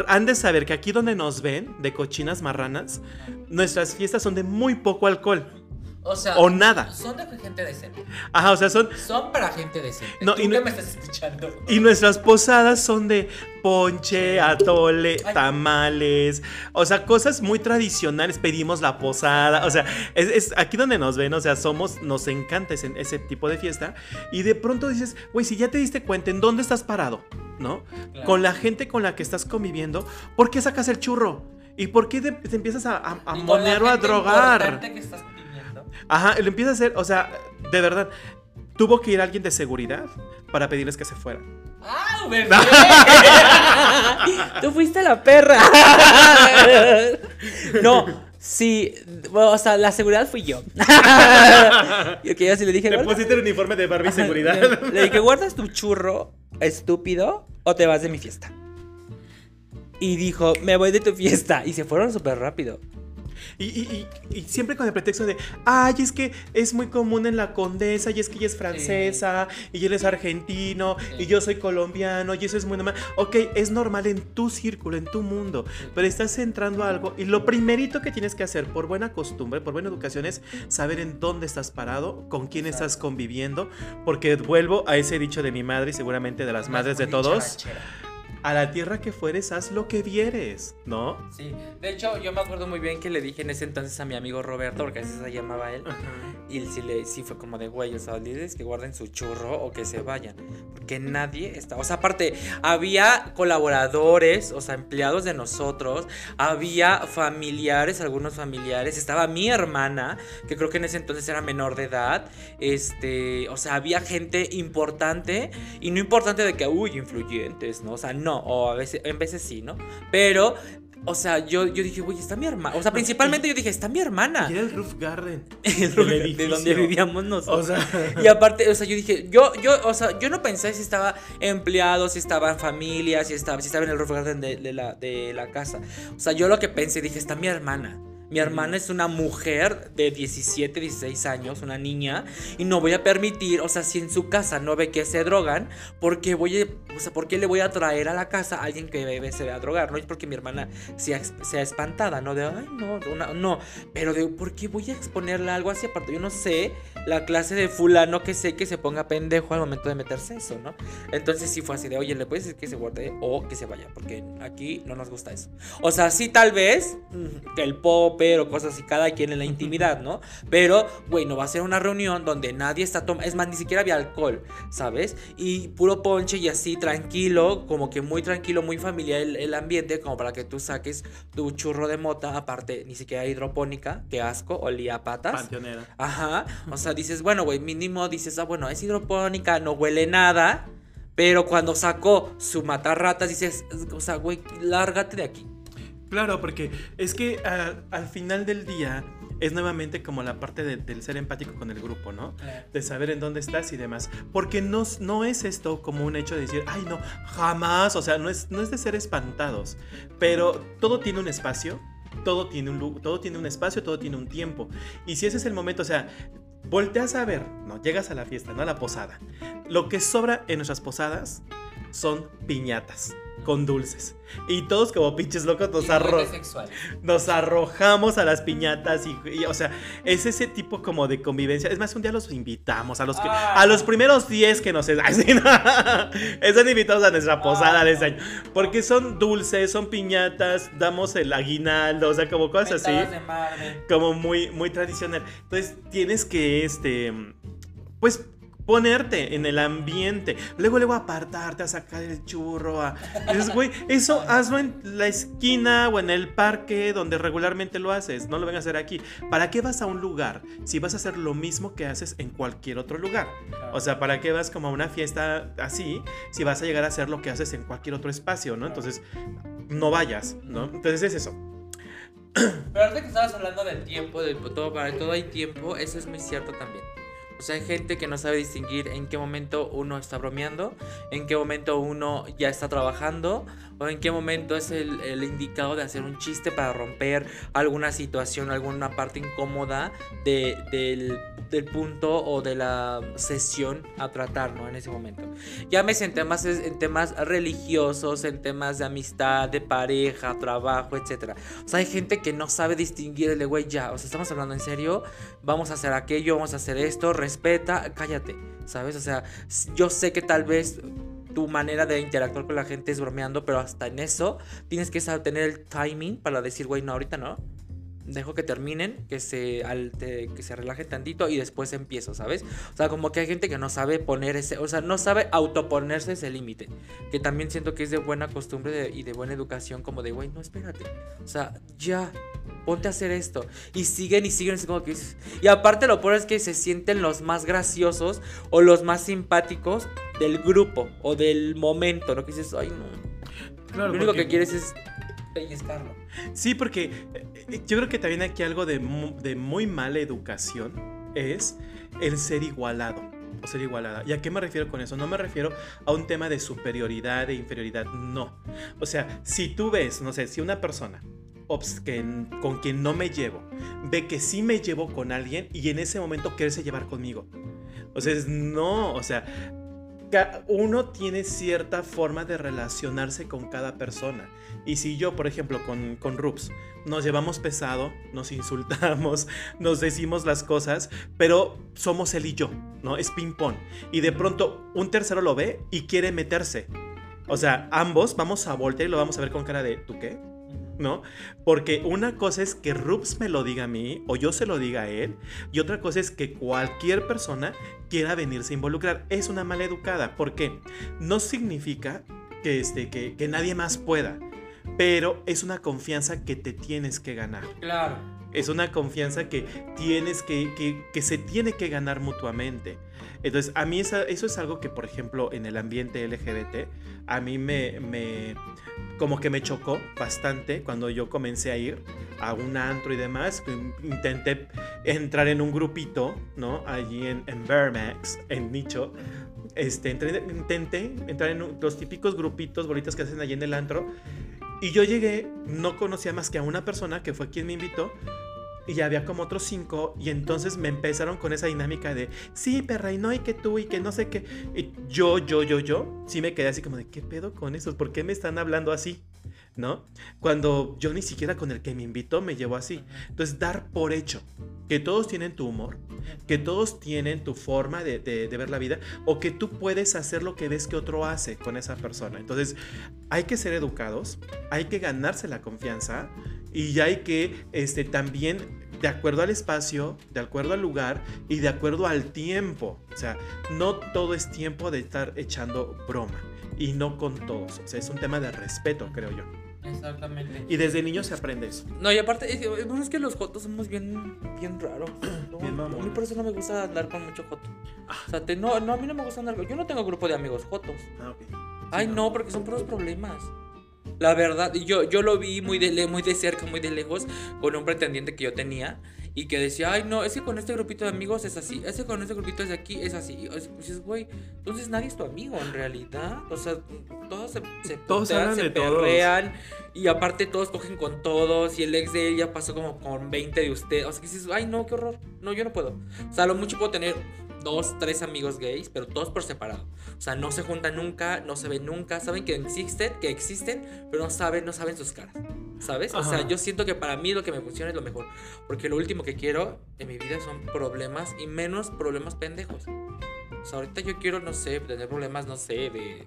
han de saber que aquí donde nos ven, de cochinas marranas, nuestras fiestas son de muy poco alcohol. O sea, O nada. Son de gente decente. Ajá, o sea, son. Son para gente decente. No, ¿Tú y no- me estás escuchando? Y nuestras posadas son de ponche, atole, Ay. tamales, o sea, cosas muy tradicionales. Pedimos la posada, o sea, es, es aquí donde nos ven, o sea, somos, nos encanta ese, ese tipo de fiesta. Y de pronto dices, güey, si ya te diste cuenta en dónde estás parado, ¿no? Claro. Con la gente con la que estás conviviendo, ¿por qué sacas el churro? ¿Y por qué te, te empiezas a, a, a monear o a drogar? que estás. Ajá, lo empieza a hacer, o sea, de verdad, tuvo que ir alguien de seguridad para pedirles que se fueran. ¡Ah, bebé! Tú fuiste la perra. no, sí. bueno, o sea, la seguridad fui yo. y que yo sí le dije, Le pusiste el uniforme de Barbie seguridad. Le, le dije, ¿guardas tu churro, estúpido, o te vas de mi fiesta? Y dijo, me voy de tu fiesta. Y se fueron súper rápido. Y, y- y- y siempre con el pretexto de, ay, es que es muy común en la condesa, y es que ella es francesa, y él es argentino, Sí. y yo soy colombiano, y eso es muy normal. Ok, es normal en tu círculo, en tu mundo, pero estás entrando a algo, y lo primerito que tienes que hacer por buena costumbre, por buena educación, es saber en dónde estás parado, con quién estás conviviendo, porque vuelvo a ese dicho de mi madre y seguramente de las madres de todos. A la tierra que fueres, haz lo que vieres, ¿no? Sí, de hecho yo me acuerdo muy bien que le dije en ese entonces a mi amigo Roberto, porque así se llamaba él, y sí, le, sí fue como de, güey, o sea, diles que guarden su churro o que se vayan, porque nadie está, o sea, aparte, había colaboradores, o sea, empleados de nosotros, había familiares, algunos familiares, estaba mi hermana, que creo que en ese entonces era menor de edad, este, o sea, había gente importante, y no importante de que, uy, influyentes, ¿no? O sea, no, o a veces, en veces sí, ¿no? Pero... O sea, yo, yo dije, güey, está mi hermana. O sea, principalmente yo dije, está mi hermana. Y era el roof garden. El del de edificio. donde vivíamos nosotros. O sea, Y aparte, o sea, yo dije, yo, yo, o sea, yo no pensé si estaba empleado, si estaba en familia, si estaba, si estaba en el roof garden de, de la, de la casa. O sea, yo lo que pensé, dije, está mi hermana. Mi hermana es una mujer de 17, 16 años, una niña, y no voy a permitir, o sea, si en su casa no ve que se drogan, ¿por qué voy a, o sea, ¿por qué le voy a traer a la casa a alguien que bebe se va a drogar? No es porque mi hermana sea, sea espantada, no de, ay, no, una- no, pero de, ¿por qué voy a exponerle algo así? Aparte, yo no sé la clase de fulano que sé que se ponga pendejo al momento de meterse eso, ¿no? Entonces sí fue así de, oye, le puedes decir que se guarde o que se vaya, porque aquí no nos gusta eso. O sea, sí tal vez que el popper o cosas así, cada quien en la intimidad, ¿no? Pero, güey, no va a ser una reunión donde nadie está tomando, es más, ni siquiera había alcohol, ¿sabes? Y puro ponche y así, tranquilo, como que muy tranquilo, muy familiar el, el ambiente, como para que tú saques tu churro de mota, aparte, ni siquiera hidropónica, que asco, olía a patas. panteonera. Ajá. O sea, dices, bueno, güey, mínimo dices, ah, bueno, es hidropónica, no huele nada. Pero cuando sacó su matarratas, dices, o sea, güey, lárgate de aquí. Claro, porque es que ah, al final del día es nuevamente como la parte de- del ser empático con el grupo, ¿no? De saber en dónde estás y demás. Porque no, no es esto como un hecho de decir, ay, no, jamás. O sea, no es, no es de ser espantados. Pero todo tiene un espacio, todo tiene un, todo tiene un espacio, todo tiene un tiempo. Y si ese es el momento, o sea, volteas a ver, ¿no? Llegas a la fiesta, ¿no? A la posada. Lo que sobra en nuestras posadas son piñatas con dulces. Y todos como pinches locos nos, arro- nos arrojamos a las piñatas y, y, o sea, es ese tipo como de convivencia. Es más, un día los invitamos a los que, Ah. a los primeros 10 que nos así, ¿no? están invitados a nuestra posada de ese año. Porque son dulces, son piñatas, damos el aguinaldo, o sea, como cosas así como muy, muy tradicional. Entonces tienes que, este, pues ponerte en el ambiente. Luego, luego apartarte a sacar el churro. A... Dices, güey, eso hazlo en la esquina o en el parque donde regularmente lo haces. No lo vengas a hacer aquí. ¿Para qué vas a un lugar si vas a hacer lo mismo que haces en cualquier otro lugar? O sea, ¿para qué vas como a una fiesta así si vas a llegar a hacer lo que haces en cualquier otro espacio, ¿no? Entonces, no vayas, ¿no? Entonces es eso. Pero ahorita que estabas hablando del tiempo, del todo, para todo hay tiempo, eso es muy cierto también. O sea, hay gente que no sabe distinguir en qué momento uno está bromeando, en qué momento uno ya está trabajando, o en qué momento es el, indicado de hacer un chiste para romper alguna situación, alguna parte incómoda de- del, del punto o de la sesión a tratar, ¿no? En ese momento. Llámese en temas, en temas religiosos, en temas de amistad, de pareja, trabajo, etc. O sea, hay gente que no sabe distinguir el güey, ya, o sea, estamos hablando en serio, vamos a hacer aquello, vamos a hacer esto, respeta, cállate, ¿sabes? O sea, yo sé que tal vez tu manera de interactuar con la gente es bromeando, pero hasta en eso tienes que saber tener el timing para decir, güey, no, ahorita no. Dejo que terminen, que se, que se relajen tantito y después empiezo, ¿sabes? O sea, como que hay gente que no sabe poner ese, o sea, no sabe autoponerse ese límite. Que también siento que es de buena costumbre de- y de buena educación, como de, güey, no, espérate. O sea, ya, ponte a hacer esto. Y siguen y siguen, es como que... Y aparte lo peor es que se sienten los más graciosos o los más simpáticos del grupo o del momento, ¿no? Que dices, ay, no. Claro, lo único porque- que quieres es pellizcarlo. Sí, porque eh, yo creo que también aquí algo de, mu- de muy mala educación es el ser igualado o ser igualada. ¿Y a qué me refiero con eso? No me refiero a un tema de superioridad, de inferioridad, no. O sea, si tú ves, no sé, si una persona que con quien no me llevo ve que sí me llevo con alguien y en ese momento quererse llevar conmigo. O sea, no, o sea, uno tiene cierta forma de relacionarse con cada persona. Y si yo, por ejemplo, con, con Rups, nos llevamos pesado, nos insultamos, nos decimos las cosas, pero somos él y yo, ¿no? Es ping-pong. Y de pronto un tercero lo ve y quiere meterse. O sea, ambos vamos a voltear y lo vamos a ver con cara de, ¿tú qué? ¿No? Porque una cosa es que Rups me lo diga a mí o yo se lo diga a él y otra cosa es que cualquier persona quiera venirse a involucrar. Es una mala educada. ¿Por qué? No significa que, este, que, que nadie más pueda, pero es una confianza que te tienes que ganar. Claro. Es una confianza que tienes que, que, que se tiene que ganar mutuamente. Entonces, a mí eso es algo que, por ejemplo, en el ambiente LGBT, a mí me, me como que me chocó bastante cuando yo comencé a ir a un antro y demás. Intenté entrar en un grupito, ¿no? Allí en, en Vermax, en Nicho. Este, entré- intenté entrar en un- los típicos grupitos, bolitas que hacen allí en el antro. Y yo llegué, no conocía más que a una persona que fue quien me invitó. Y había como otros cinco. Y entonces me empezaron con esa dinámica de, sí, perra, y no, y que tú, y que no sé qué. Y yo, yo, yo, yo, sí me quedé así como de, ¿qué pedo con esos? ¿Por qué me están hablando así? ¿No? Cuando yo ni siquiera con el que me invitó me llevó así. Entonces, dar por hecho que todos tienen tu humor, que todos tienen tu forma de, de- de ver la vida, o que tú puedes hacer lo que ves que otro hace con esa persona. Entonces, hay que ser educados, hay que ganarse la confianza y hay que este, también, de acuerdo al espacio, de acuerdo al lugar y de acuerdo al tiempo. O sea, no todo es tiempo de estar echando broma y no con todos. O sea, es un tema de respeto, creo yo. Exactamente. Y desde niño se aprende eso. No, y aparte, es, es que los jotos somos bien, bien raros. ¿no? Bien a mamones. mí por eso no me gusta andar con mucho joto. O sea, te- no, no, a mí no me gusta andar con... Yo no tengo grupo de amigos jotos. Ah, ok. Ay, Sí, no, porque son puros problemas. La verdad, yo, yo lo vi muy de, muy de cerca, muy de lejos, con un pretendiente que yo tenía. Y que decía, ay, no, es que con este grupito de amigos es así. Es que con este grupito de aquí es así. Y es- dices, güey, entonces nadie es tu amigo en realidad. O sea, todos se, se Todos putean, se de todos. perrean. Y aparte todos cogen con todos. Y el ex de ella pasó como con 20 de usted. O sea, que dices, ay, no, qué horror. No, yo no puedo. O sea, a lo mucho puedo tener dos, tres amigos gays, pero todos por separado. O sea, no se juntan nunca, no se ven nunca, saben que existen, que existen, pero no saben, no saben sus caras. ¿Sabes? O sea, yo siento que para mí lo que me funciona es lo mejor. Porque lo último que quiero en mi vida son problemas y menos problemas pendejos. O sea, ahorita yo quiero, no sé, tener problemas, no sé, de.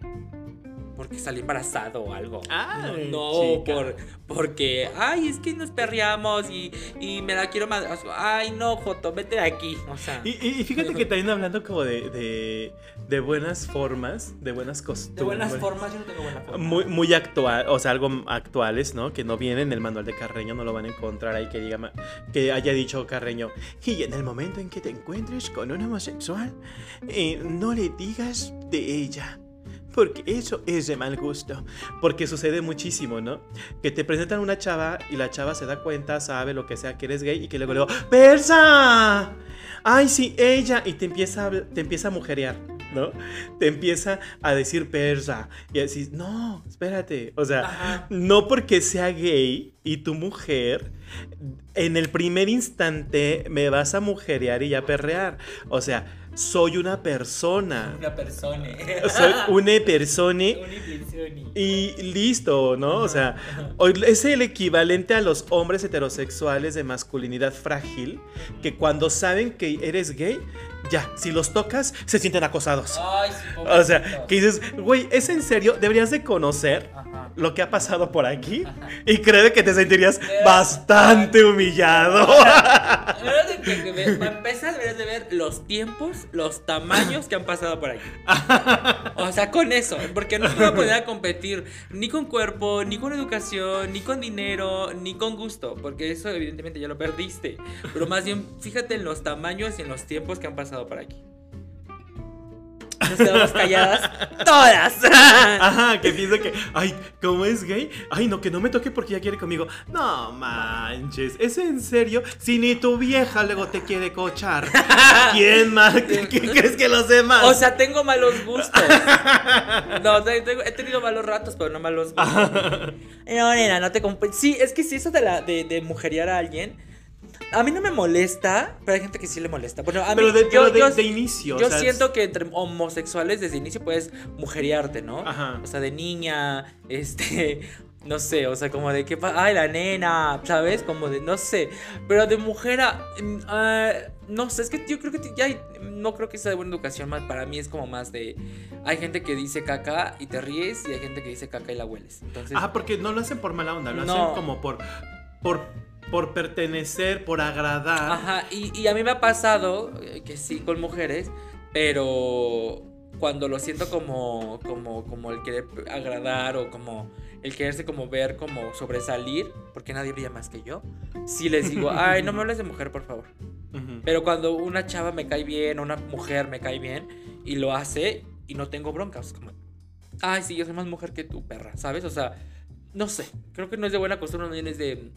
Porque salí embarazado o algo. Ay, no, por, porque, ay, es que nos perreamos y, y me la quiero madre. Ay, no, Joto, vete de aquí. O sea, Y, fíjate que también hablando como de, de, de buenas formas, de buenas costumbres. de buenas formas, yo no tengo buena forma. Muy, muy actual, o sea, algo actuales, ¿no? Que no viene en el manual de Carreño, no lo van a encontrar ahí que diga que haya dicho Carreño. Y en el momento en que te encuentres con un homosexual, eh, no le digas de ella. Porque eso es de mal gusto. Porque sucede muchísimo, ¿no? Que te presentan una chava y la chava se da cuenta, sabe lo que sea, que eres gay y que luego le digo, ¡Persa! ¡Ay, sí, ella! Y te empieza a, te empieza a mujerear, ¿no? Te empieza a decir persa. Y así, no, espérate. O sea, Ajá. no porque sea gay y tu mujer, en el primer instante me vas a mujerear y a perrear. O sea, soy una persona. Una persona. Soy una persona. Y listo, ¿no? O sea, es el equivalente a los hombres heterosexuales de masculinidad frágil que cuando saben que eres gay, ya, si los tocas, se sienten acosados. Ay, sí, O sea, que dices, güey, ¿es en serio? Deberías de conocer Ajá. Lo que ha pasado por aquí y creo que te sentirías bastante humillado. Para empezar, deberías de ver los tiempos, los tamaños que han pasado por aquí. O sea, con eso. Porque no te voy a poner a competir ni con cuerpo, ni con educación, ni con dinero, ni con gusto. Porque eso, evidentemente, ya lo perdiste. Pero más bien, fíjate en los tamaños y en los tiempos que han pasado por aquí. Nos quedamos calladas todas. Ajá, que piensa que, ay, ¿cómo es gay? Ay, no, que no me toque porque ya quiere conmigo. No manches, ¿es en serio? Si ni tu vieja luego te quiere cochar. ¿Quién más? ¿Qué, qué crees que los demás? O sea, tengo malos gustos. No, te- tengo- he tenido malos ratos, pero no malos gustos. No, nena, no te comp- Sí, es que si eso de, la, de, de mujeriar a alguien, a mí no me molesta, pero hay gente que sí le molesta. Bueno, a mí, pero de, yo, de- yo- de inicio. yo o sea, siento que entre homosexuales desde inicio puedes mujeriarte, ¿no? Ajá. O sea, de niña, este, no sé, o sea, como de que, ay, la nena, ¿sabes? Como de, no sé, pero de mujer a, mm, ah, no sé, es que yo creo que ya, hay- no creo que sea de buena educación, más para mí es como más de, hay gente que dice caca y te ríes y hay gente que dice caca y la hueles. Entonces, Ah, porque no lo hacen por mala onda, lo No. hacen como por, por, por pertenecer, por agradar. Ajá, y, y a mí me ha pasado eh, que sí con mujeres, pero cuando lo siento como, como, como el querer agradar o como el quererse como ver como sobresalir, porque nadie brilla más que yo, sí les digo, ay, no me hables de mujer, por favor. Pero cuando una chava me cae bien, o una mujer me cae bien, y lo hace, y no tengo broncas, como, ay, sí, yo soy más mujer que tu perra, ¿sabes? O sea, no sé, creo que no es de buena costumbre, no es de,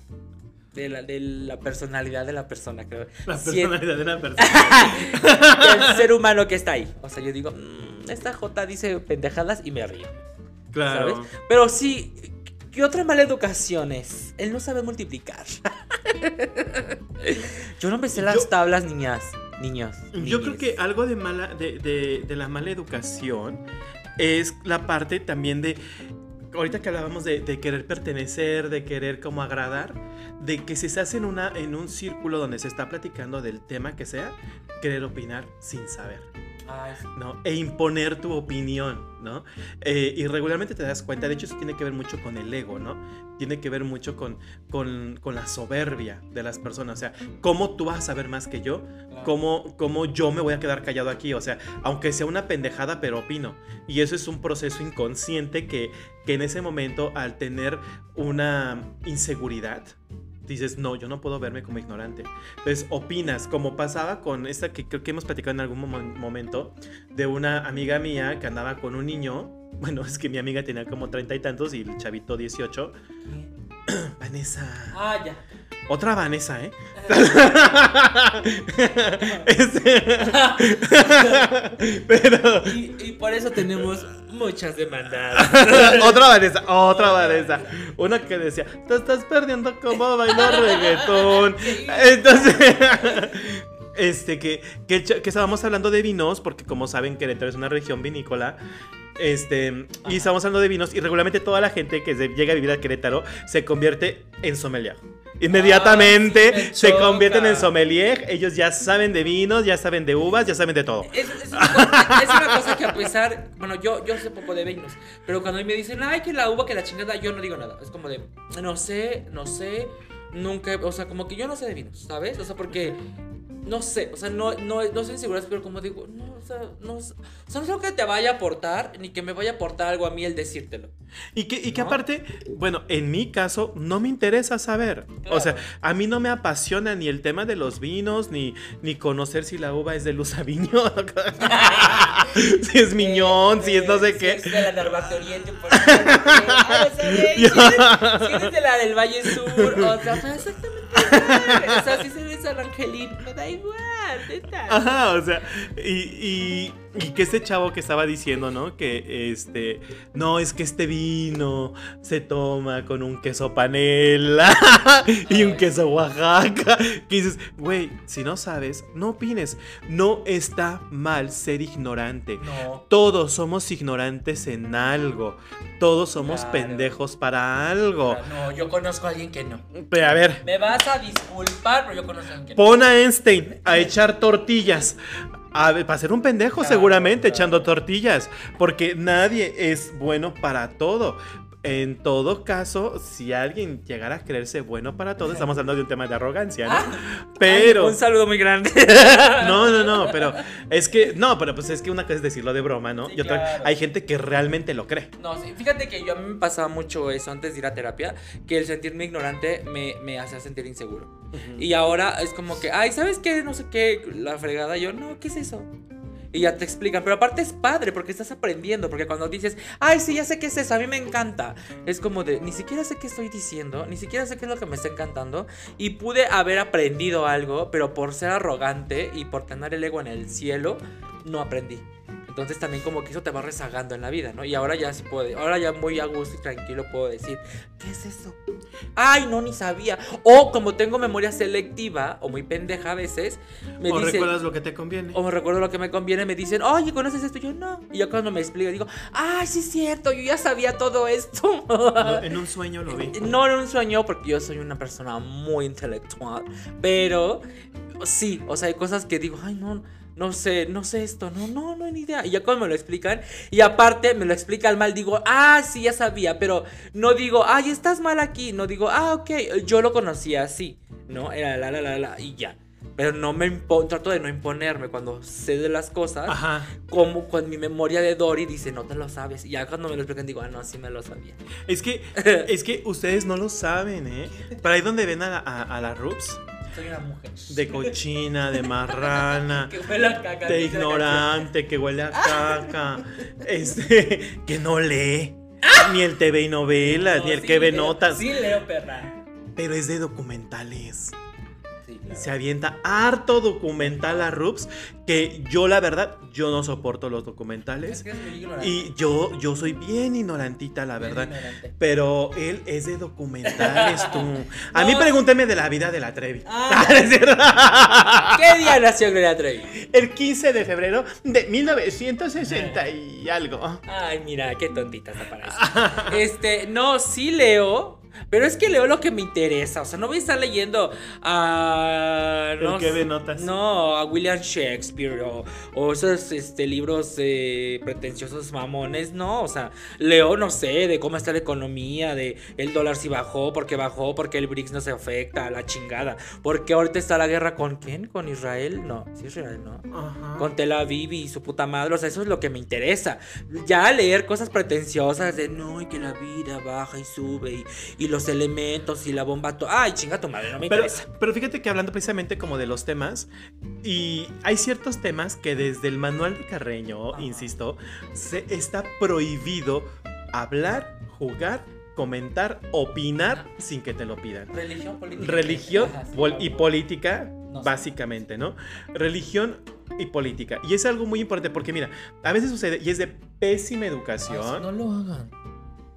de, la, de la personalidad de la persona, creo. La personalidad de la persona. el ser humano que está ahí. O sea, yo digo, "Mm, esta J dice pendejadas y me río, Claro. ¿sabes? Pero sí, ¿qué otra mala educación es? El no saber multiplicar. yo no me sé las Yo- tablas, niñas. Niños. Yo creo que algo de mala, de, de- de la mala educación es la parte también de. Ahorita que hablábamos de, querer pertenecer, de querer como agradar, de que si estás en, una, en un círculo donde se está platicando del tema que sea, querer opinar sin saber. Ay, sí. ¿no? E imponer tu opinión, ¿no? Eh, y regularmente te das cuenta, de hecho eso tiene que ver mucho con el ego, ¿no? Tiene que ver mucho con, con, con la soberbia de las personas, o sea, ¿cómo tú vas a saber más que yo? ¿Cómo, ¿Cómo yo me voy a quedar callado aquí? O sea, aunque sea una pendejada, pero opino. Y eso es un proceso inconsciente que, que en ese momento, al tener una inseguridad, dices, no, yo no puedo verme como ignorante. Entonces opinas, como pasaba con esta que creo que hemos platicado en algún momen- momento, de una amiga mía que andaba con un niño. Bueno, es que mi amiga tenía como treinta y tantos y el chavito 18. Vanessa. Ah, ya. Otra Vanessa, ¿eh? Este- Pero... Y, y por eso tenemos muchas demandas. otra Vanessa, otra Vanessa. Una que decía, te estás perdiendo como bailo reggaetón. Entonces, este, que, que, que estábamos hablando de vinos, porque como saben, Querétaro es una región vinícola. Este, y estábamos hablando de vinos, y regularmente toda la gente que llega a vivir a Querétaro se convierte en sommelier. Inmediatamente Ah, sí se convierten en sommelier. Ellos ya saben de vinos, ya saben de uvas, ya saben de todo. Es, es una cosa, es una cosa que a pesar, bueno, yo, yo sé poco de vinos, pero cuando a mí me dicen, ay, que la uva, que la chingada, yo no digo nada. Es como de, no sé, no sé, nunca, o sea, como que yo no sé de vinos, ¿sabes? O sea, porque, no sé, o sea, no, no, no soy insegura, pero como digo, no, o sea, no, o sea, no es que te vaya a aportar, ni que me vaya a aportar algo a mí el decírtelo. Y que, y que ¿No? aparte, bueno, en mi caso no me interesa saber. O sea, a mí no me apasiona ni el tema de los vinos, ni, ni conocer si la uva es de Luz Aviñón, si es Miñón, si es no sé Si qué. es de la Oriente, por ejemplo. O sea, güey, si eres- si eres de la del Valle Sur, o sea, exactamente igual. O sea, si eres de San Angelín, me da igual, neta. Ajá, o sea, y, y, y que este chavo que estaba diciendo, ¿no? Que este, no, es que este vino se toma con un queso panela y un queso Oaxaca. Que dices, güey, si no sabes, no opines. No está mal ser ignorante. No. Todos somos ignorantes en algo. Todos somos Claro. pendejos para algo. No, yo conozco a alguien que no. Pero a ver, Me vas a disculpar, pero yo conozco a alguien que no. Pon a Einstein a echar tortillas. A ver, para ser un pendejo Claro, seguramente claro. echando tortillas. Porque nadie es bueno para todo. En todo caso, si alguien llegara a creerse bueno para todo, estamos hablando de un tema de arrogancia, ¿no? Pero... Ay, un saludo muy grande. No, no, no, pero es que, no, pero pues es que una cosa es decirlo de broma, ¿no? Sí, y otra, claro. hay gente que realmente lo cree. No, sí, fíjate que yo a mí me pasaba mucho eso antes de ir a terapia, que el sentirme ignorante me, me hacía sentir inseguro. Y ahora es como que, ay, ¿sabes qué? No sé qué, la fregada. Yo, no, ¿qué es eso? Y ya te explican. Pero aparte es padre porque estás aprendiendo. Porque cuando dices, ay, sí, ya sé qué es eso, a mí me encanta. Es como de, ni siquiera sé qué estoy diciendo, ni siquiera sé qué es lo que me está encantando. Y pude haber aprendido algo, pero por ser arrogante y por tener el ego en el cielo, no aprendí. Entonces también como que eso te va rezagando en la vida, ¿no? Y ahora ya se puede, ahora ya muy a gusto y tranquilo puedo decir, ¿qué es eso? Ay, no, ni sabía. O como tengo memoria selectiva, o muy pendeja a veces, me o dicen... recuerdas lo que te conviene. O me recuerdo lo que me conviene, me dicen, oye, ¿conoces esto? Y yo no. Y yo cuando me explico, digo, ay, sí es cierto, yo ya sabía todo esto. No, en un sueño lo vi. No era un sueño porque yo soy una persona muy intelectual. Pero sí, o sea, hay cosas que digo, ay, no, no sé, no sé esto, no, no, no, ni idea. Y ya cuando me lo explican, y aparte me lo explica al mal, digo, ah, sí, ya sabía, pero no digo, ay, estás mal aquí. No digo, ah, ok, yo lo conocía así, ¿no? Era la, la, la, la, y ya. Pero no me impo- trato de no imponerme cuando sé de las cosas. Ajá. Como con mi memoria de Dory dice, no te lo sabes. Y ya cuando me lo explican, digo, ah, no, sí me lo sabía. Es que, es que ustedes no lo saben, ¿eh? Para ahí donde ven a, la- a, a la Rups, Soy una mujer. de cochina, de marrana, Que huele a caca, de ignorante, que huele a caca, este, que no lee, ni el TV y novelas, ni el Sí que ve leo- notas, Sí, leo, perra. pero es de documentales. Se avienta harto documental a Rups, que yo la verdad, yo no soporto los Es documentales. que es. Y yo, yo soy bien ignorantita, la Bien verdad. ignorante. Pero él es de documentales, tú. A mí pregúnteme de la vida de la Trevi. Ah. ¿Qué día nació Gloria Trevi? El 15 de febrero de 1960 y algo. Ay, mira, qué tontita está para eso. Este, no, sí leo. Pero es que leo lo que me interesa. O sea, no voy a estar leyendo a. No que ve notas. No, a William Shakespeare o, o esos este, libros eh, pretenciosos mamones. No, o sea, leo, no sé, de cómo está la economía, de el dólar si bajó, porque bajó, porque el BRICS no se afecta, la chingada. Porque ahorita está la guerra con quién? ¿Con Israel? No, sí, Israel, no Ajá. con Tel Aviv y su puta madre. O sea, eso es lo que me interesa. Ya leer cosas pretenciosas de no, y que la vida baja y sube y, y los elementos y la bomba. to- Ay, chinga tu madre, no me Pero, interesa. pero fíjate que hablando precisamente como de los temas, y hay ciertos temas que desde el manual de Carreño, Ajá. insisto, se está prohibido hablar, jugar, comentar, opinar sin que te lo pidan. Religión, política. Religión pol- y política, No sé. básicamente, ¿no? Religión y política. Y es algo muy importante porque, mira, a veces sucede, y es de pésima educación, Ay, no lo hagan.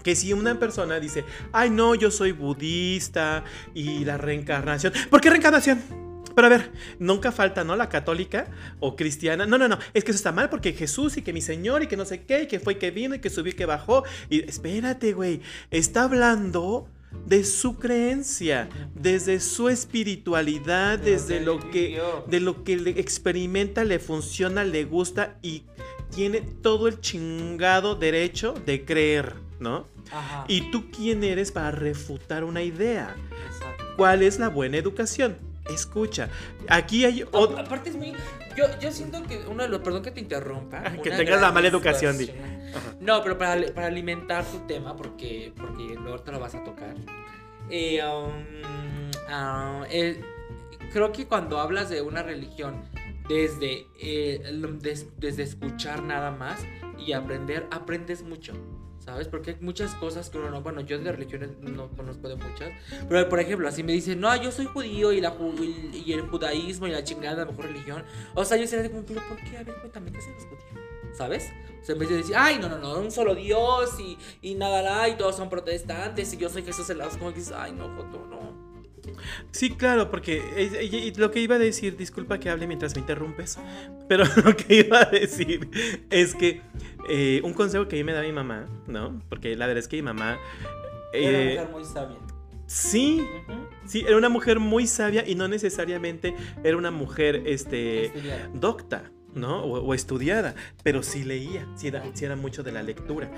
Que si una persona dice, ay, no, yo soy budista y la reencarnación. ¿Por qué reencarnación? Pero a ver, nunca falta, ¿no? La católica o cristiana. No, no, no. Es que eso está mal porque Jesús y que mi Señor y que no sé qué, y que fue y que vino y que subió y que bajó. Y espérate, güey. Está hablando de su creencia, desde su espiritualidad, desde lo que, de lo que le experimenta, le funciona, le gusta y tiene todo el chingado derecho de creer, ¿no? Ajá. ¿Y tú quién eres para refutar una idea? Exacto. ¿Cuál es la buena educación? Escucha, aquí hay otro... Aparte es muy. Yo, yo siento que uno de los. Perdón que te interrumpa. Que una tengas la mala educación, di. No, pero para, para alimentar tu tema, porque, porque luego te lo vas a tocar. Eh, um, ah, eh, creo que cuando hablas de una religión desde, eh, des- desde escuchar nada más y aprender, aprendes mucho. ¿Sabes? Porque hay muchas cosas que uno no. Bueno, yo de religiones no conozco de muchas. Pero, por ejemplo, así me dicen, no, yo soy judío y, la, y, el judaísmo y la chingada, la mejor religión. O sea, yo sería como, pero ¿por qué? A ver, cuéntame, ¿qué los judíos? ¿Sabes? O sea, en vez de decir, ay, no, no, no, un solo Dios y, y nada, y todos son protestantes y yo soy Jesús el como que dices, ay, no, Joto, no. Sí, claro, porque lo que iba a decir, disculpa que hable mientras me interrumpes, pero lo que iba a decir es que eh, un consejo que a mí me da mi mamá, ¿no? Porque la verdad es que mi mamá... Era eh, una mujer muy sabia. sí, sí, era una mujer muy sabia y no necesariamente era una mujer, este... Docta, ¿no? O, o estudiada, pero sí leía, sí era, sí era mucho de la lectura.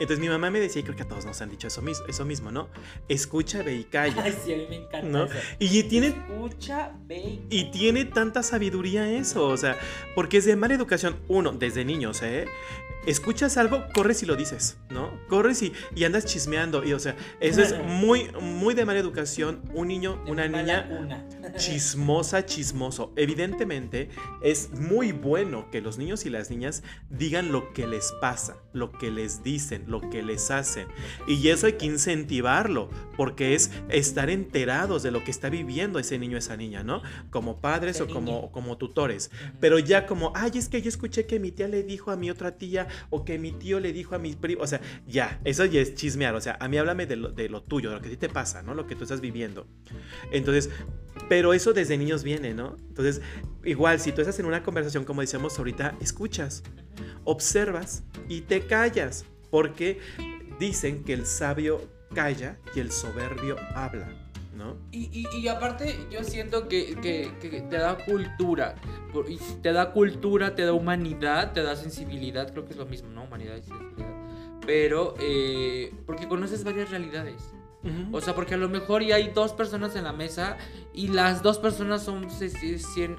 Entonces mi mamá me decía, y creo que a todos nos han dicho eso mismo, eso mismo ¿no? Escucha, ve y calla. Ay, sí, a mí me encanta ¿No? eso. Y tiene, Escucha, ve y y tiene tanta sabiduría eso, o sea, porque es de mala educación, uno, desde niños, ¿eh? Escuchas algo, corres y lo dices, ¿no? Corres y, y andas chismeando, y o sea, eso es muy, muy de mala educación, un niño, de una niña cuna. chismosa, chismoso. Evidentemente, es muy bueno que los niños y las niñas digan lo que les pasa, lo que les dicen, lo que les hacen. Y eso hay que incentivarlo, porque es estar enterados de lo que está viviendo ese niño o esa niña, ¿no? Como padres Ese o como, niño. como tutores. Pero ya como, ay, es que yo escuché que mi tía le dijo a mi otra tía o que mi tío le dijo a mi primo. O sea, ya, eso ya es chismear. O sea, a mí háblame de lo, de lo tuyo, de lo que a ti te pasa, ¿no? Lo que tú estás viviendo. Entonces, pero eso desde niños viene, ¿no? Entonces, igual, si tú estás en una conversación, como decíamos ahorita, escuchas, observas y te callas. Porque dicen que el sabio calla y el soberbio habla, ¿no? Y, y, y aparte, yo siento que, que- que te da cultura. te da cultura, te da humanidad, te da sensibilidad. Creo que es lo mismo, ¿no? Humanidad y sensibilidad. Pero, eh, porque conoces varias realidades. O sea, porque a lo mejor ya hay dos personas en la mesa y las dos personas son,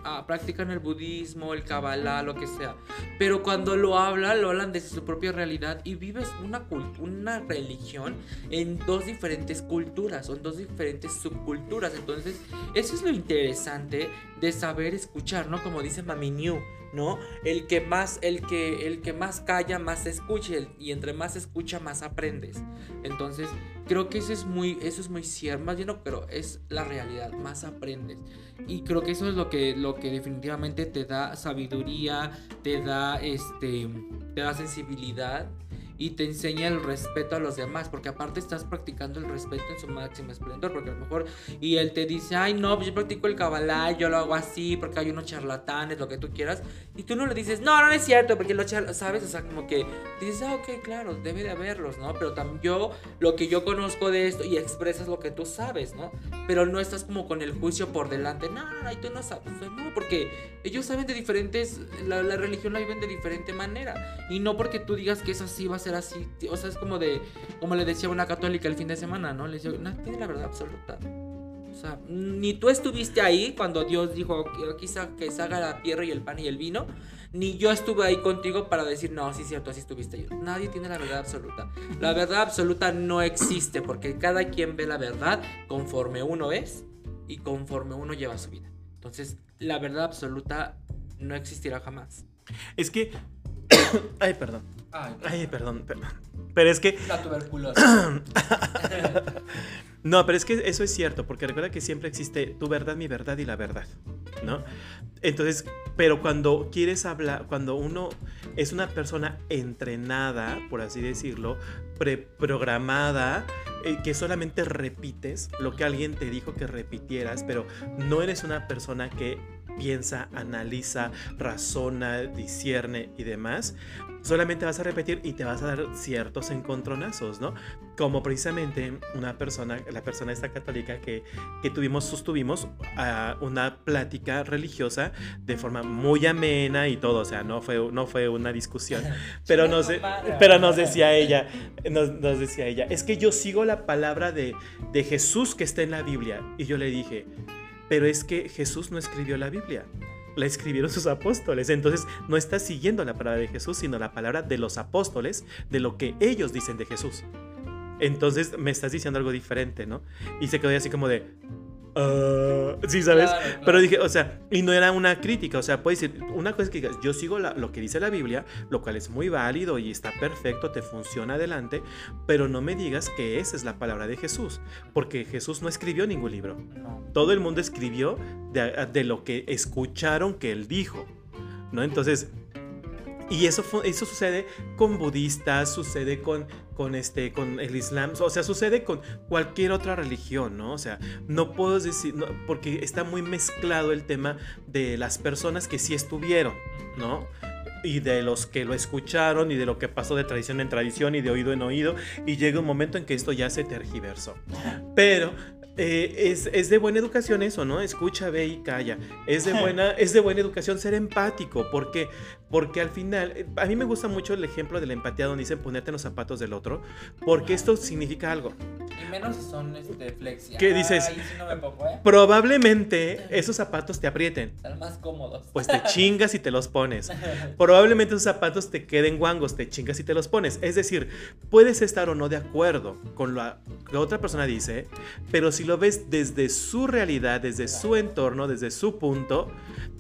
ah, practican el budismo, el kabbalah, lo que sea. Pero cuando lo hablan, lo hablan desde su propia realidad y vives una, una religión en dos diferentes culturas, o en dos diferentes subculturas. Entonces, eso es lo interesante de saber escuchar, ¿no? Como dice Mami New, ¿no? El que más, el que, el que más calla, más escucha, y entre más escucha, más aprendes. Entonces, creo que eso es muy, eso es muy cierto, más bien no, pero es la realidad, más aprendes. Y creo que eso es lo que, lo que definitivamente te da sabiduría, te da este, te da sensibilidad y te enseña el respeto a los demás, porque aparte estás practicando el respeto en su máximo esplendor, porque a lo mejor, y él te dice, ay no, pues yo practico el cabalá, yo lo hago así, porque hay unos charlatanes, lo que tú quieras, y tú no le dices, no, no es cierto, porque lo charla- ¿sabes? O sea, como que dices, ah, ok, claro, debe de haberlos, ¿no? Pero también yo, lo que yo conozco de esto, y expresas lo que tú sabes, ¿no? Pero no estás como con el juicio por delante, no, no, no, y tú no sabes, no, porque ellos saben de diferentes, la, la religión la viven de diferente manera, y no porque tú digas que es así, va a ser así, o sea, es como de, como le decía una católica el fin de semana, ¿no? Le decía, no, tiene la verdad absoluta. O sea, ni tú estuviste ahí cuando Dios dijo sa- que se haga la tierra y el pan y el vino, ni yo estuve ahí contigo para decir, no, sí es cierto, así estuviste ahí. Nadie tiene la verdad absoluta. La verdad absoluta no existe porque cada quien ve la verdad conforme uno es y conforme uno lleva su vida. Entonces, la verdad absoluta no existirá jamás. Es que. Ay, perdón. Ay, Ay, perdón, perdón. Pero es que. la tuberculosis. No, pero es que eso es cierto, porque recuerda que siempre existe tu verdad, mi verdad y la verdad, ¿no? Entonces, pero cuando quieres hablar, cuando uno es una persona entrenada, por así decirlo, preprogramada, eh, que solamente repites lo que alguien te dijo que repitieras, pero no eres una persona que piensa, analiza, razona, discierne y demás, solamente vas a repetir y te vas a dar ciertos encontronazos, ¿no? Como precisamente una persona, la persona esta católica que, que tuvimos, sostuvimos ah, una plática religiosa de forma muy amena y todo, o sea, no fue, no fue una discusión, pero nos, pero nos decía ella, nos, nos decía ella, es que yo sigo la palabra de, de Jesús que está en la Biblia. Y yo le dije, pero es que Jesús no escribió la Biblia. La escribieron sus apóstoles. Entonces no estás siguiendo la palabra de Jesús, sino la palabra de los apóstoles, de lo que ellos dicen de Jesús. Entonces me estás diciendo algo diferente, ¿no? Y se quedó así como de... "Ah", sí, ¿sabes? Claro, claro. Pero dije, o sea, y no era una crítica, o sea, puedes decir, una cosa es que digas, yo sigo la- lo que dice la Biblia, lo cual es muy válido y está perfecto, te funciona adelante, pero no me digas que esa es la palabra de Jesús, porque Jesús no escribió ningún libro. Todo el mundo escribió de, de lo que escucharon que él dijo, ¿no? Entonces, y eso, eso sucede con budistas, sucede con, con, este, con el islam, o sea, sucede con cualquier otra religión, ¿no? O sea, no puedo decir, porque está muy mezclado el tema de las personas que sí estuvieron, ¿no? Y de los que lo escucharon y de lo que pasó de tradición en tradición y de oído en oído. Y llega un momento en que esto ya se tergiversó. Pero eh, es, es de buena educación eso, ¿no? Escucha, ve y calla. Es de buena, es de buena educación ser empático. ¿Por qué? Porque al final, a mí me gusta mucho el ejemplo de la empatía donde dicen ponerte en los zapatos del otro. Porque esto significa algo. Y menos si son este, flexi. ¿Qué dices? Ay, sí no me pongo, ¿eh? Probablemente esos zapatos te aprieten. Están más cómodos. Pues te chingas y te los pones. Probablemente esos zapatos te queden guangos, te chingas y te los pones. Es decir, puedes estar o no de acuerdo con lo que otra persona dice, pero si lo ves desde su realidad, desde su entorno, desde su punto,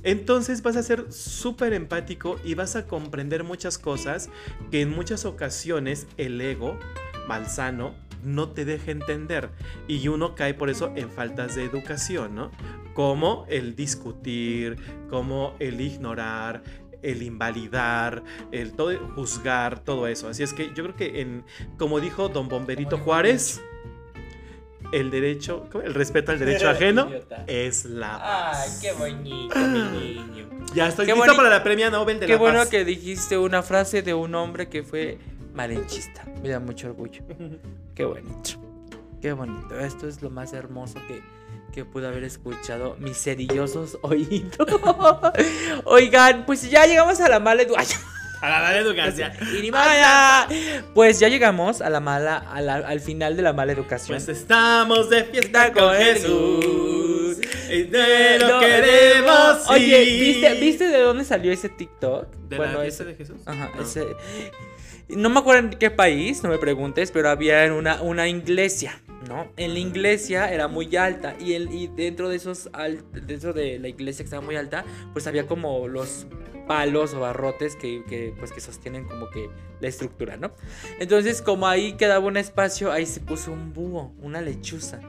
entonces vas a ser súper empático y vas a comprender muchas cosas que en muchas ocasiones el ego malsano no te deja entender y uno cae por eso en faltas de educación, ¿no? Como el discutir, como el ignorar, el invalidar, el todo, juzgar, todo eso. Así es que yo creo que en, como dijo don Bomberito Juárez, el derecho, ¿cómo? el respeto al derecho ajeno Idiota. es la paz. Ay, qué bonito, mi niño. Ya estoy Qué listo para la premia Nobel de Qué la bueno Paz. que dijiste una frase de un hombre que fue malinchista. Me da mucho orgullo. Qué bonito. Qué bonito. Esto es lo más hermoso que, que pude haber escuchado mis cerillosos oídos. Oigan, pues ya llegamos a la mala educación. A la mala educación. Pues ya llegamos a la mala, a la- al final de la mala educación. Pues estamos de fiesta con Jesús. Y de lo queremos. Oye. ¿viste, ¿viste de dónde salió ese TikTok? ¿De Bueno, la fiesta ese- de Jesús? Ajá, No. ese. No me acuerdo en qué país, no me preguntes, pero había en una, una iglesia, ¿no? En la iglesia era muy alta y, el, y dentro de esos al- dentro de la iglesia que estaba muy alta, pues había como los palos o barrotes que, que, pues que sostienen como que la estructura, ¿no? Entonces, como ahí quedaba un espacio, ahí se puso un búho, una lechuza.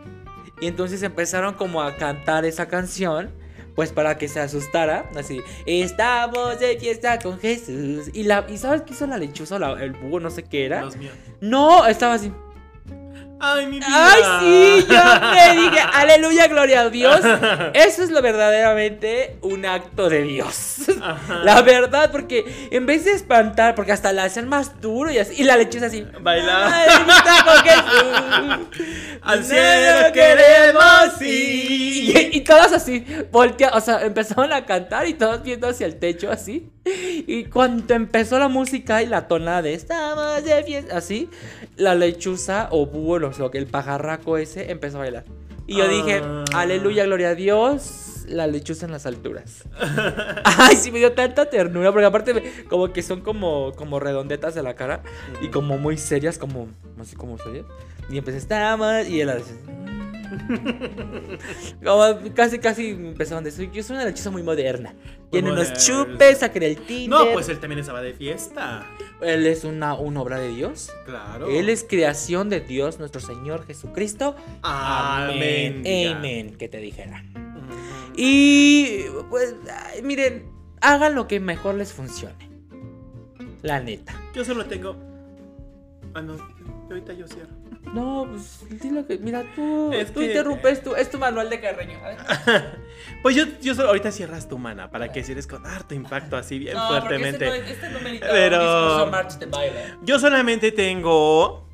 Y entonces empezaron como a cantar esa canción pues para que se asustara, así, estamos de fiesta con Jesús. Y la y ¿sabes qué hizo la lechuza o la- el búho, no sé qué era? No, estaba así. Ay, mi vida. Ay, sí, yo me dije, aleluya, gloria a Dios. Eso es lo verdaderamente un acto de Dios. Ajá. La verdad, porque en vez de espantar, porque hasta la hacen más duro y así, y la lechuza así. Bailar. Al cielo lo queremos Y, ir. y todos así, voltea, o sea, empezaron a cantar y todos viendo hacia el techo así. Y cuando empezó la música y la tonada de estamos de fiesta, así, la lechuza o búho, sé, el pajarraco ese empezó a bailar. Y yo dije, Ah. aleluya, gloria a Dios, la lechuza en las alturas. Ay, sí, me dio tanta ternura, porque aparte me- como que son como, como redondetas de la cara y como muy serias, como así como serias. Y empecé, estamos, y él así. Como casi, casi empezaban a decir, yo soy una lechuza muy moderna. Tiene unos chupes, saqué el Tinder. No, pues él también estaba de fiesta. Él es una, una obra de Dios. Claro. Él es creación de Dios, nuestro Señor Jesucristo. Amén. Amén, que te dijera. Y pues, ay, miren, hagan lo que mejor les funcione. La neta. Yo solo tengo. Ah, no. Ahorita yo cierro. No, pues dilo que. Mira, tú, Es tú que- interrumpes tu, es tu manual de carreño. Pues yo, yo solo ahorita cierras tu mana para que cierres con harto impacto así bien No, fuertemente. Este no, este no Pero- march de baile. Yo solamente tengo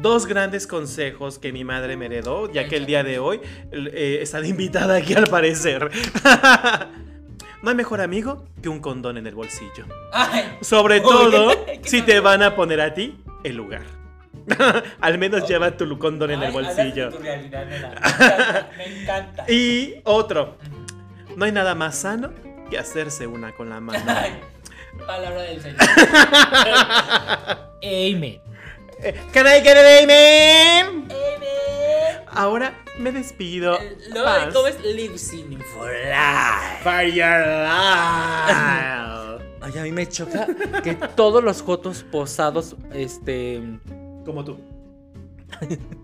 dos grandes consejos que mi madre me heredó, ya que el día de hoy eh, está de invitada aquí al parecer. no hay mejor amigo que un condón en el bolsillo. Ay, Sobre todo si te van a poner a ti el lugar. al menos lleva tu condón en el bolsillo. tu realidad. Me encanta. Me encanta. Y otro, no hay nada más sano que hacerse una con la mano. Palabra del Señor. Amen. Can I get an amen? Amen. Ahora me despido. Paz. de cómo es live singing for life. For your life. Ay, a mí me choca que todos los jotos posados, este. Como tú.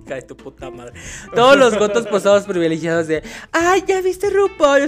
Cae tu puta madre. Todos los jotos posados privilegiados de. ¡Ay, ya viste RuPaul!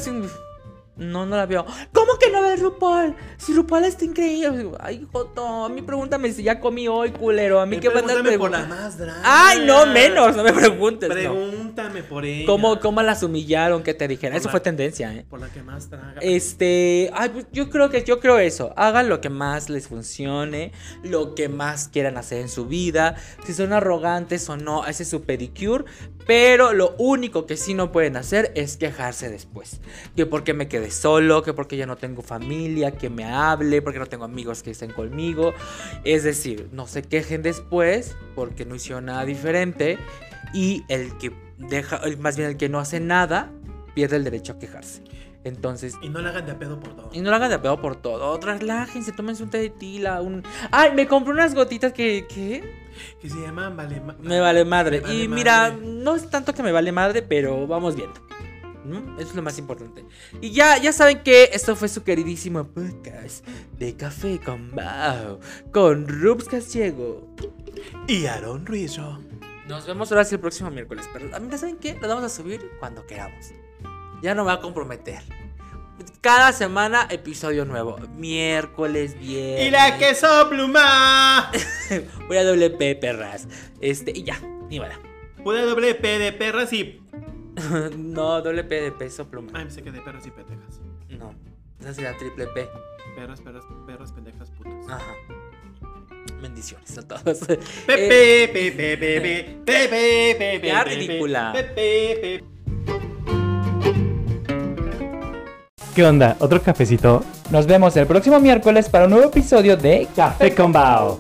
No, no la veo. ¿Cómo que no ves RuPaul? Si RuPaul está increíble. Ay, Joto, a mí pregúntame si ya comí hoy, culero. A mí qué van a Pregúntame por la más draga. Ay, no, menos, no me preguntes. no. Pregúntame por ella. ¿Cómo, ¿Cómo las humillaron? que te dijeran? Por Eso la- fue tendencia, ¿eh? Por la que más draga. Este, ay, pues, yo creo que yo creo eso. Hagan lo que más les funcione, lo que más quieran hacer en su vida. Si son arrogantes o no, ese es su pedicure. Pero lo único que sí no pueden hacer es quejarse después. Que porque me quedé solo, que porque ya no tengo familia, que me hable, porque no tengo amigos que estén conmigo. Es decir, no se quejen después porque no hicieron nada diferente. Y el que deja, más bien el que no hace nada, pierde el derecho a quejarse. Entonces, Y no la hagan de pedo por todo. y no lo hagan de apego por todo. Relájense, tómense un té de tila, un... Ay, me compré unas gotitas que... ¿Qué? Que se llaman vale ma- Me vale madre. Me vale y mira, madre. no es tanto que me vale madre, pero vamos viendo. ¿No? Eso es lo más importante. Y ya, ya saben que esto fue su queridísimo podcast de Café con Bao, con Rubs Casiego. Y Aaron Ruizo. Nos vemos ahora sí el próximo miércoles. Pero mira, ¿saben qué? Lo vamos a subir cuando queramos. Ya no me va a comprometer. Cada semana episodio nuevo. Miércoles, viernes. Y la queso pluma. Voy a doble P, perras. Este, y ya, ni vale. Pura doble P de perras y. no, doble P de peso pluma. Ay, me sé que de perras y pendejas. No, esa sería triple P. Perras, perras, perras, pendejas, putas. Ajá. Bendiciones a todos. Pepe, Eh, pepe, pepe, pepe, pepe, pepe. Ya ridícula. Pepe, pepe. ¿Qué onda? ¿Otro cafecito? Nos vemos el próximo miércoles para un nuevo episodio de Café con Bao.